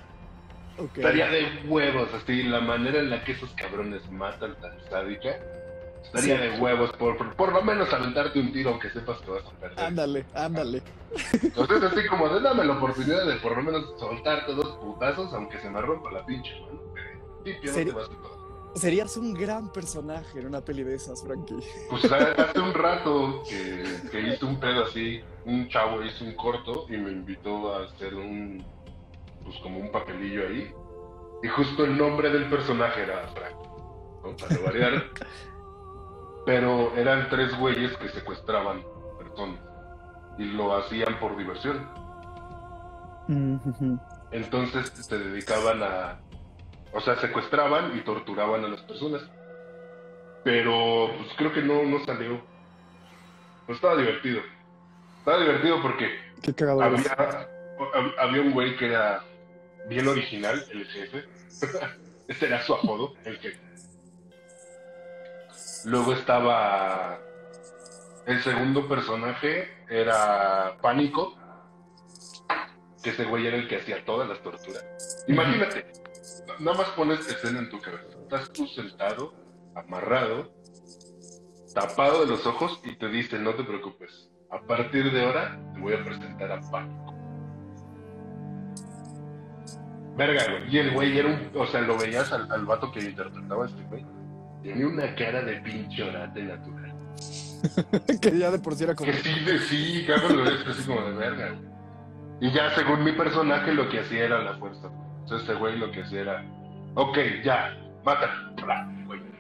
B: Ok.
C: Estaría de huevos, así, la manera en la que esos cabrones matan tan sádica. Estaría
B: Sí.
C: de huevos, por, por, por lo menos aventarte un tiro aunque sepas que vas a perder.
B: Ándale, ándale.
C: Entonces así como de dame la oportunidad de por lo menos soltarte dos putazos aunque se me rompa la pinche mano. no
B: Serías un gran personaje en una peli de esas, Frankie.
C: Pues hace un rato que, que hice un pedo así, un chavo hizo un corto y me invitó a hacer un, pues como un papelillo ahí. Y justo el nombre del personaje era Frank, ¿no? Para variar. Pero eran tres güeyes que secuestraban personas y lo hacían por diversión. Entonces se dedicaban a, o sea, secuestraban y torturaban a las personas. Pero pues creo que no, no salió. No estaba divertido. Estaba divertido porque
B: Qué
C: había, hab- había un güey que era bien original, el jefe. Ese era su apodo, el jefe. Luego estaba el segundo personaje, era Pánico, que ese güey era el que hacía todas las torturas. Imagínate, nada más pones escena en tu cabeza. Estás tú sentado, amarrado, tapado de los ojos y te dice, no te preocupes, a partir de ahora te voy a presentar a Pánico. Verga, güey. Y el güey era un. O sea, lo veías al, al vato que interpretaba a este güey. Tenía una cara de pinche orate natural.
B: que ya de por sí era como.
C: Que sí, de sí, cabrón, lo ves así como de verga. güey. Y ya según mi personaje lo que hacía era la fuerza. Entonces este güey lo que hacía era. Ok, ya, mátalo. bla, güey.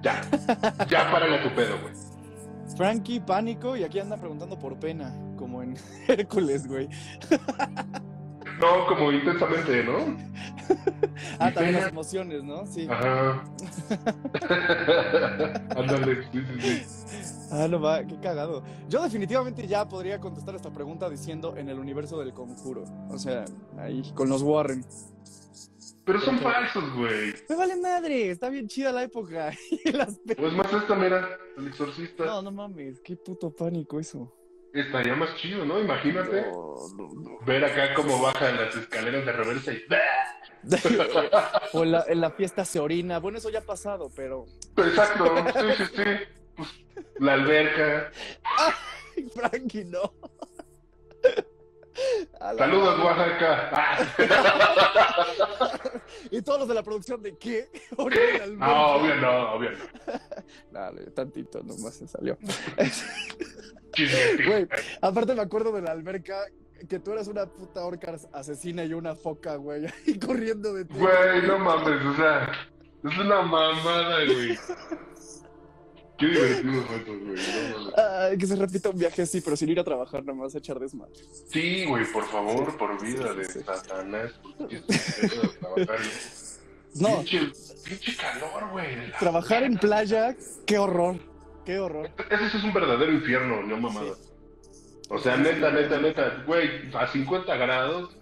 C: Ya. Ya párale a tu pedo, güey.
B: Frankie, pánico, y aquí anda preguntando por pena, como en Hércules, güey.
C: No, como intensamente, ¿no?
B: Ah, también las emociones, ¿no? Sí.
C: Ajá. Ándale, sí, sí, sí.
B: Ah, no va, qué cagado. Yo definitivamente ya podría contestar esta pregunta diciendo en el universo del conjuro. O sea, ahí, con los Warren.
C: Pero son falsos, güey.
B: Me vale madre, está bien chida la época. Y las
C: Pues más esta, mira, el exorcista.
B: No, no mames, qué puto pánico eso.
C: Estaría más chido, ¿no? Imagínate
B: No, no, no.
C: ver acá cómo bajan las escaleras de reversa y.
B: o en la, en la fiesta se orina. Bueno, eso ya ha pasado, pero.
C: Exacto, sí, sí, sí. Pues, la alberca.
B: Ay, Frankie, no.
C: Saludos. Oaxaca.
B: Y todos los de la producción de qué?
C: No, obvio no, obvio no.
B: Dale, tantito nomás se salió. Güey, aparte me acuerdo de la alberca que tú eras una puta orca asesina y una foca, güey, ahí corriendo de ti.
C: Güey, no mames, o sea, es una mamada, güey. Qué divertido eso, güey.
B: Ay, que se repita un viaje así, pero sin ir a trabajar, nada más a echar desmadre.
C: Sí, güey, por favor, por vida Satanás. pedo de trabajar.
B: No,
C: Pinche, pinche calor, güey.
B: trabajar en playa, qué horror, qué horror.
C: Ese sí es un verdadero infierno, no mamada. O sea, neta, neta, neta, güey, a 50 grados.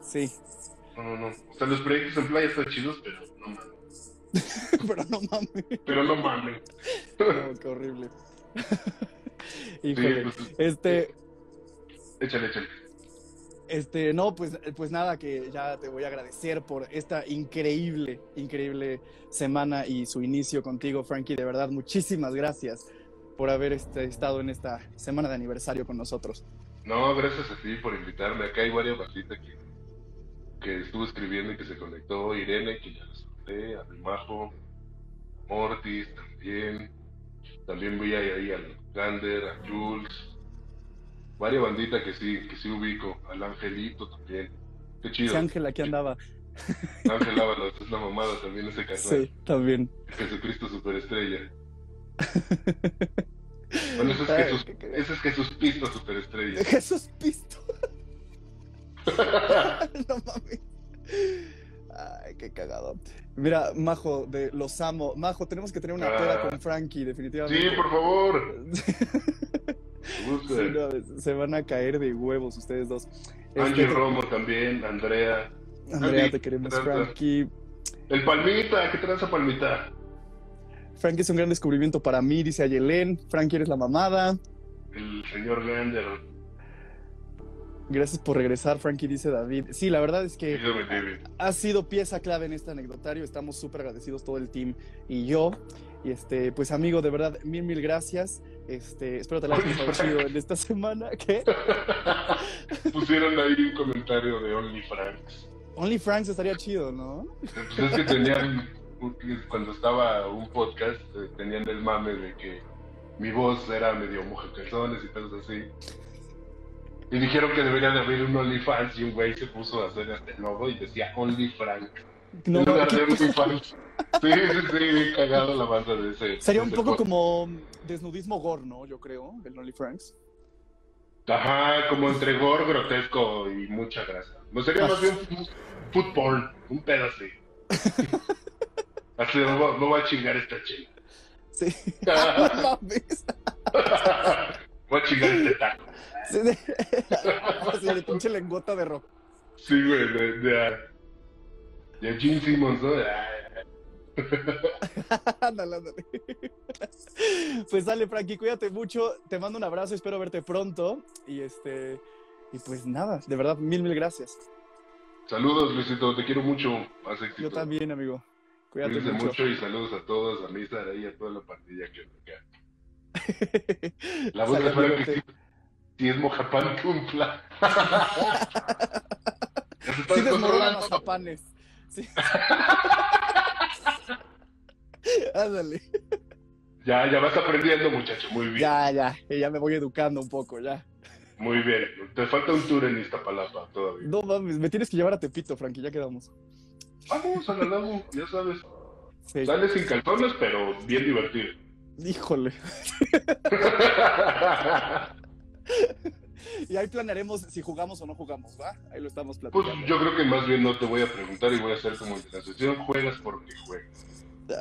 B: Sí,
C: No, no, no. O sea, los proyectos en playa están chidos, pero no mames.
B: pero no mames.
C: Pero no mames.
B: No, qué horrible. Híjole.
C: Sí, pues,
B: este,
C: Échale, échale.
B: este, no, pues, pues nada, que ya te voy a agradecer por esta increíble, increíble semana y su inicio contigo, Frankie. De verdad, muchísimas gracias por haber este, estado en esta semana de aniversario con nosotros.
C: No, gracias a ti por invitarme. Acá hay varias basitas que, que estuvo escribiendo y que se conectó. Irene, que ya la a Rimajo, Mortis también. También vi ahí, ahí al Gander, a Jules. Varias banditas que sí, que sí ubico. Al Angelito también. Qué chido.
B: Ese ángel aquí andaba.
C: Ángel Ábalos, es la mamada también ese canal.
B: Sí, también.
C: Jesucristo Superestrella. Bueno, ese es
B: Ay,
C: Jesús,
B: qué-
C: ese es Jesús Pisto Superestrella.
B: Jesús Pisto. no mames. Ay, qué cagado. Mira, Majo, de los amo. Majo, tenemos que tener una
C: Ah.
B: con Frankie, definitivamente.
C: Sí, por favor.
B: Sí, no, se van a caer de huevos ustedes dos.
C: Angie
B: Este,
C: Romo también, Andrea.
B: Andrea, te queremos. Frankie.
C: El Palmita, ¿qué tranza Palmita?
B: Frankie es un gran descubrimiento para mí, dice Ayelén. Frankie, eres la mamada.
C: El señor Gander.
B: Gracias por regresar, Frankie, dice David. Sí, la verdad es que ha sido pieza clave en este anecdotario. Estamos súper agradecidos todo el team y yo. Y este, pues amigo, de verdad, mil, mil gracias. Este, espero te la hayas pasado chido en esta semana. ¿Qué?
C: Pusieron ahí un comentario de OnlyFranks.
B: Only Franks estaría chido, ¿no?
C: Pues es que tenían, cuando estaba un podcast, eh, tenían el mame de que mi voz era medio calzones y cosas así. Y dijeron que debería de abrir un OnlyFans y un güey se puso a hacer este logo y decía OnlyFrank.
B: No,
C: en lugar
B: ¿qué
C: de
B: pasa?
C: OnlyFans. Sí, sí, sí, cagado la banda de ese.
B: Sería
C: de
B: un poco como desnudismo gore, ¿no? Yo creo, el Only Franks.
C: Ajá, como entre gore, grotesco y mucha grasa. No sería más bien porn, un pedo así. Voy, me voy a chingar esta chela.
B: Sí. no mames.
C: voy a chingar este taco.
B: Sí, de, sí, de pinche lengota de rock.
C: Sí, güey, de, de, de Gene Simmons, ¿no?
B: Ándale, ándale. Pues dale, Frankie, cuídate mucho. Te mando un abrazo, espero verte pronto. Y este. Y pues nada, de verdad, mil, mil gracias.
C: Saludos, Luisito, te quiero mucho.
B: Yo también, amigo. Cuídate mucho.
C: mucho y saludos a todos, a Misa y a toda la pandilla que acá. La voz de Frank sí es Mojapán Tumpla. Ya se está
B: Sí. Sí. Ándale.
C: Ya, ya vas aprendiendo, muchacho. Muy bien.
B: Ya, ya, que ya me voy educando un poco, ya.
C: Muy bien. Te falta un tour en Iztapalapa todavía.
B: No mames, me tienes que llevar a Tepito, Frankie, ya quedamos.
C: Vamos a la Lago, ya sabes.
B: Sí.
C: Sale sin calzones, pero bien divertido.
B: Híjole. Y ahí planearemos si jugamos o no jugamos, ¿va? Ahí lo estamos
C: Pues
B: platicando.
C: yo creo que más bien no te voy a preguntar y voy a hacer como la sesión, juegas porque juegas.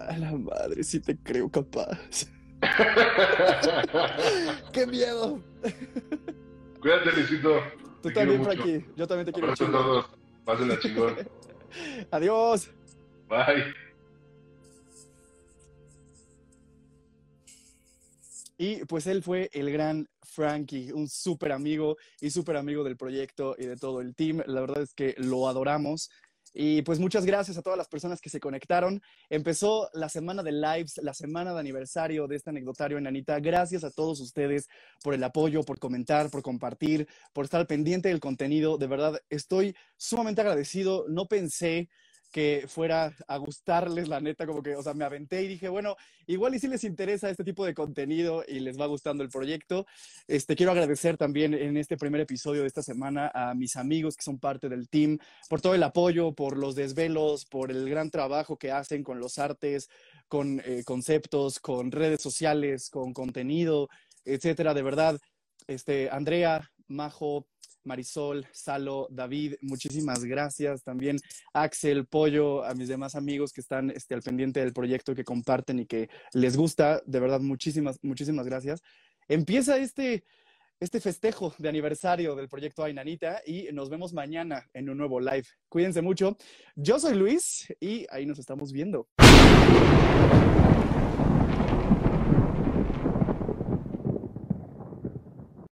B: A la madre, sí te creo capaz. ¡Qué miedo!
C: Cuídate, Luisito.
B: Tú
C: Te
B: también,
C: mucho.
B: Frankie. Yo también te quiero
C: Abrazo a
B: mucho.
C: todos. Pásenla chingón.
B: Adiós.
C: Bye.
B: Y pues él fue el gran Frankie, un súper amigo y súper amigo del proyecto y de todo el team. La verdad es que lo adoramos. Y pues muchas gracias a todas las personas que se conectaron. Empezó la semana de lives, la semana de aniversario de este anecdotario en Anita. Gracias a todos ustedes por el apoyo, por comentar, por compartir, por estar pendiente del contenido. De verdad, estoy sumamente agradecido. No pensé que fuera a gustarles, la neta, como que, o sea, me aventé y dije, bueno, igual y si les interesa este tipo de contenido y les va gustando el proyecto. Este, quiero agradecer también en este primer episodio de esta semana a mis amigos que son parte del team por todo el apoyo, por los desvelos, por el gran trabajo que hacen con los artes, con eh, conceptos, con redes sociales, con contenido, etcétera. De verdad, este, Andrea, Majo, Marisol, Salo, David, muchísimas gracias. También Axel, Pollo, a mis demás amigos que están este, al pendiente del proyecto, que comparten y que les gusta. De verdad, muchísimas, muchísimas gracias. Empieza este, este festejo de aniversario del proyecto Ainanita y nos vemos mañana en un nuevo live. Cuídense mucho. Yo soy Luis y ahí nos estamos viendo.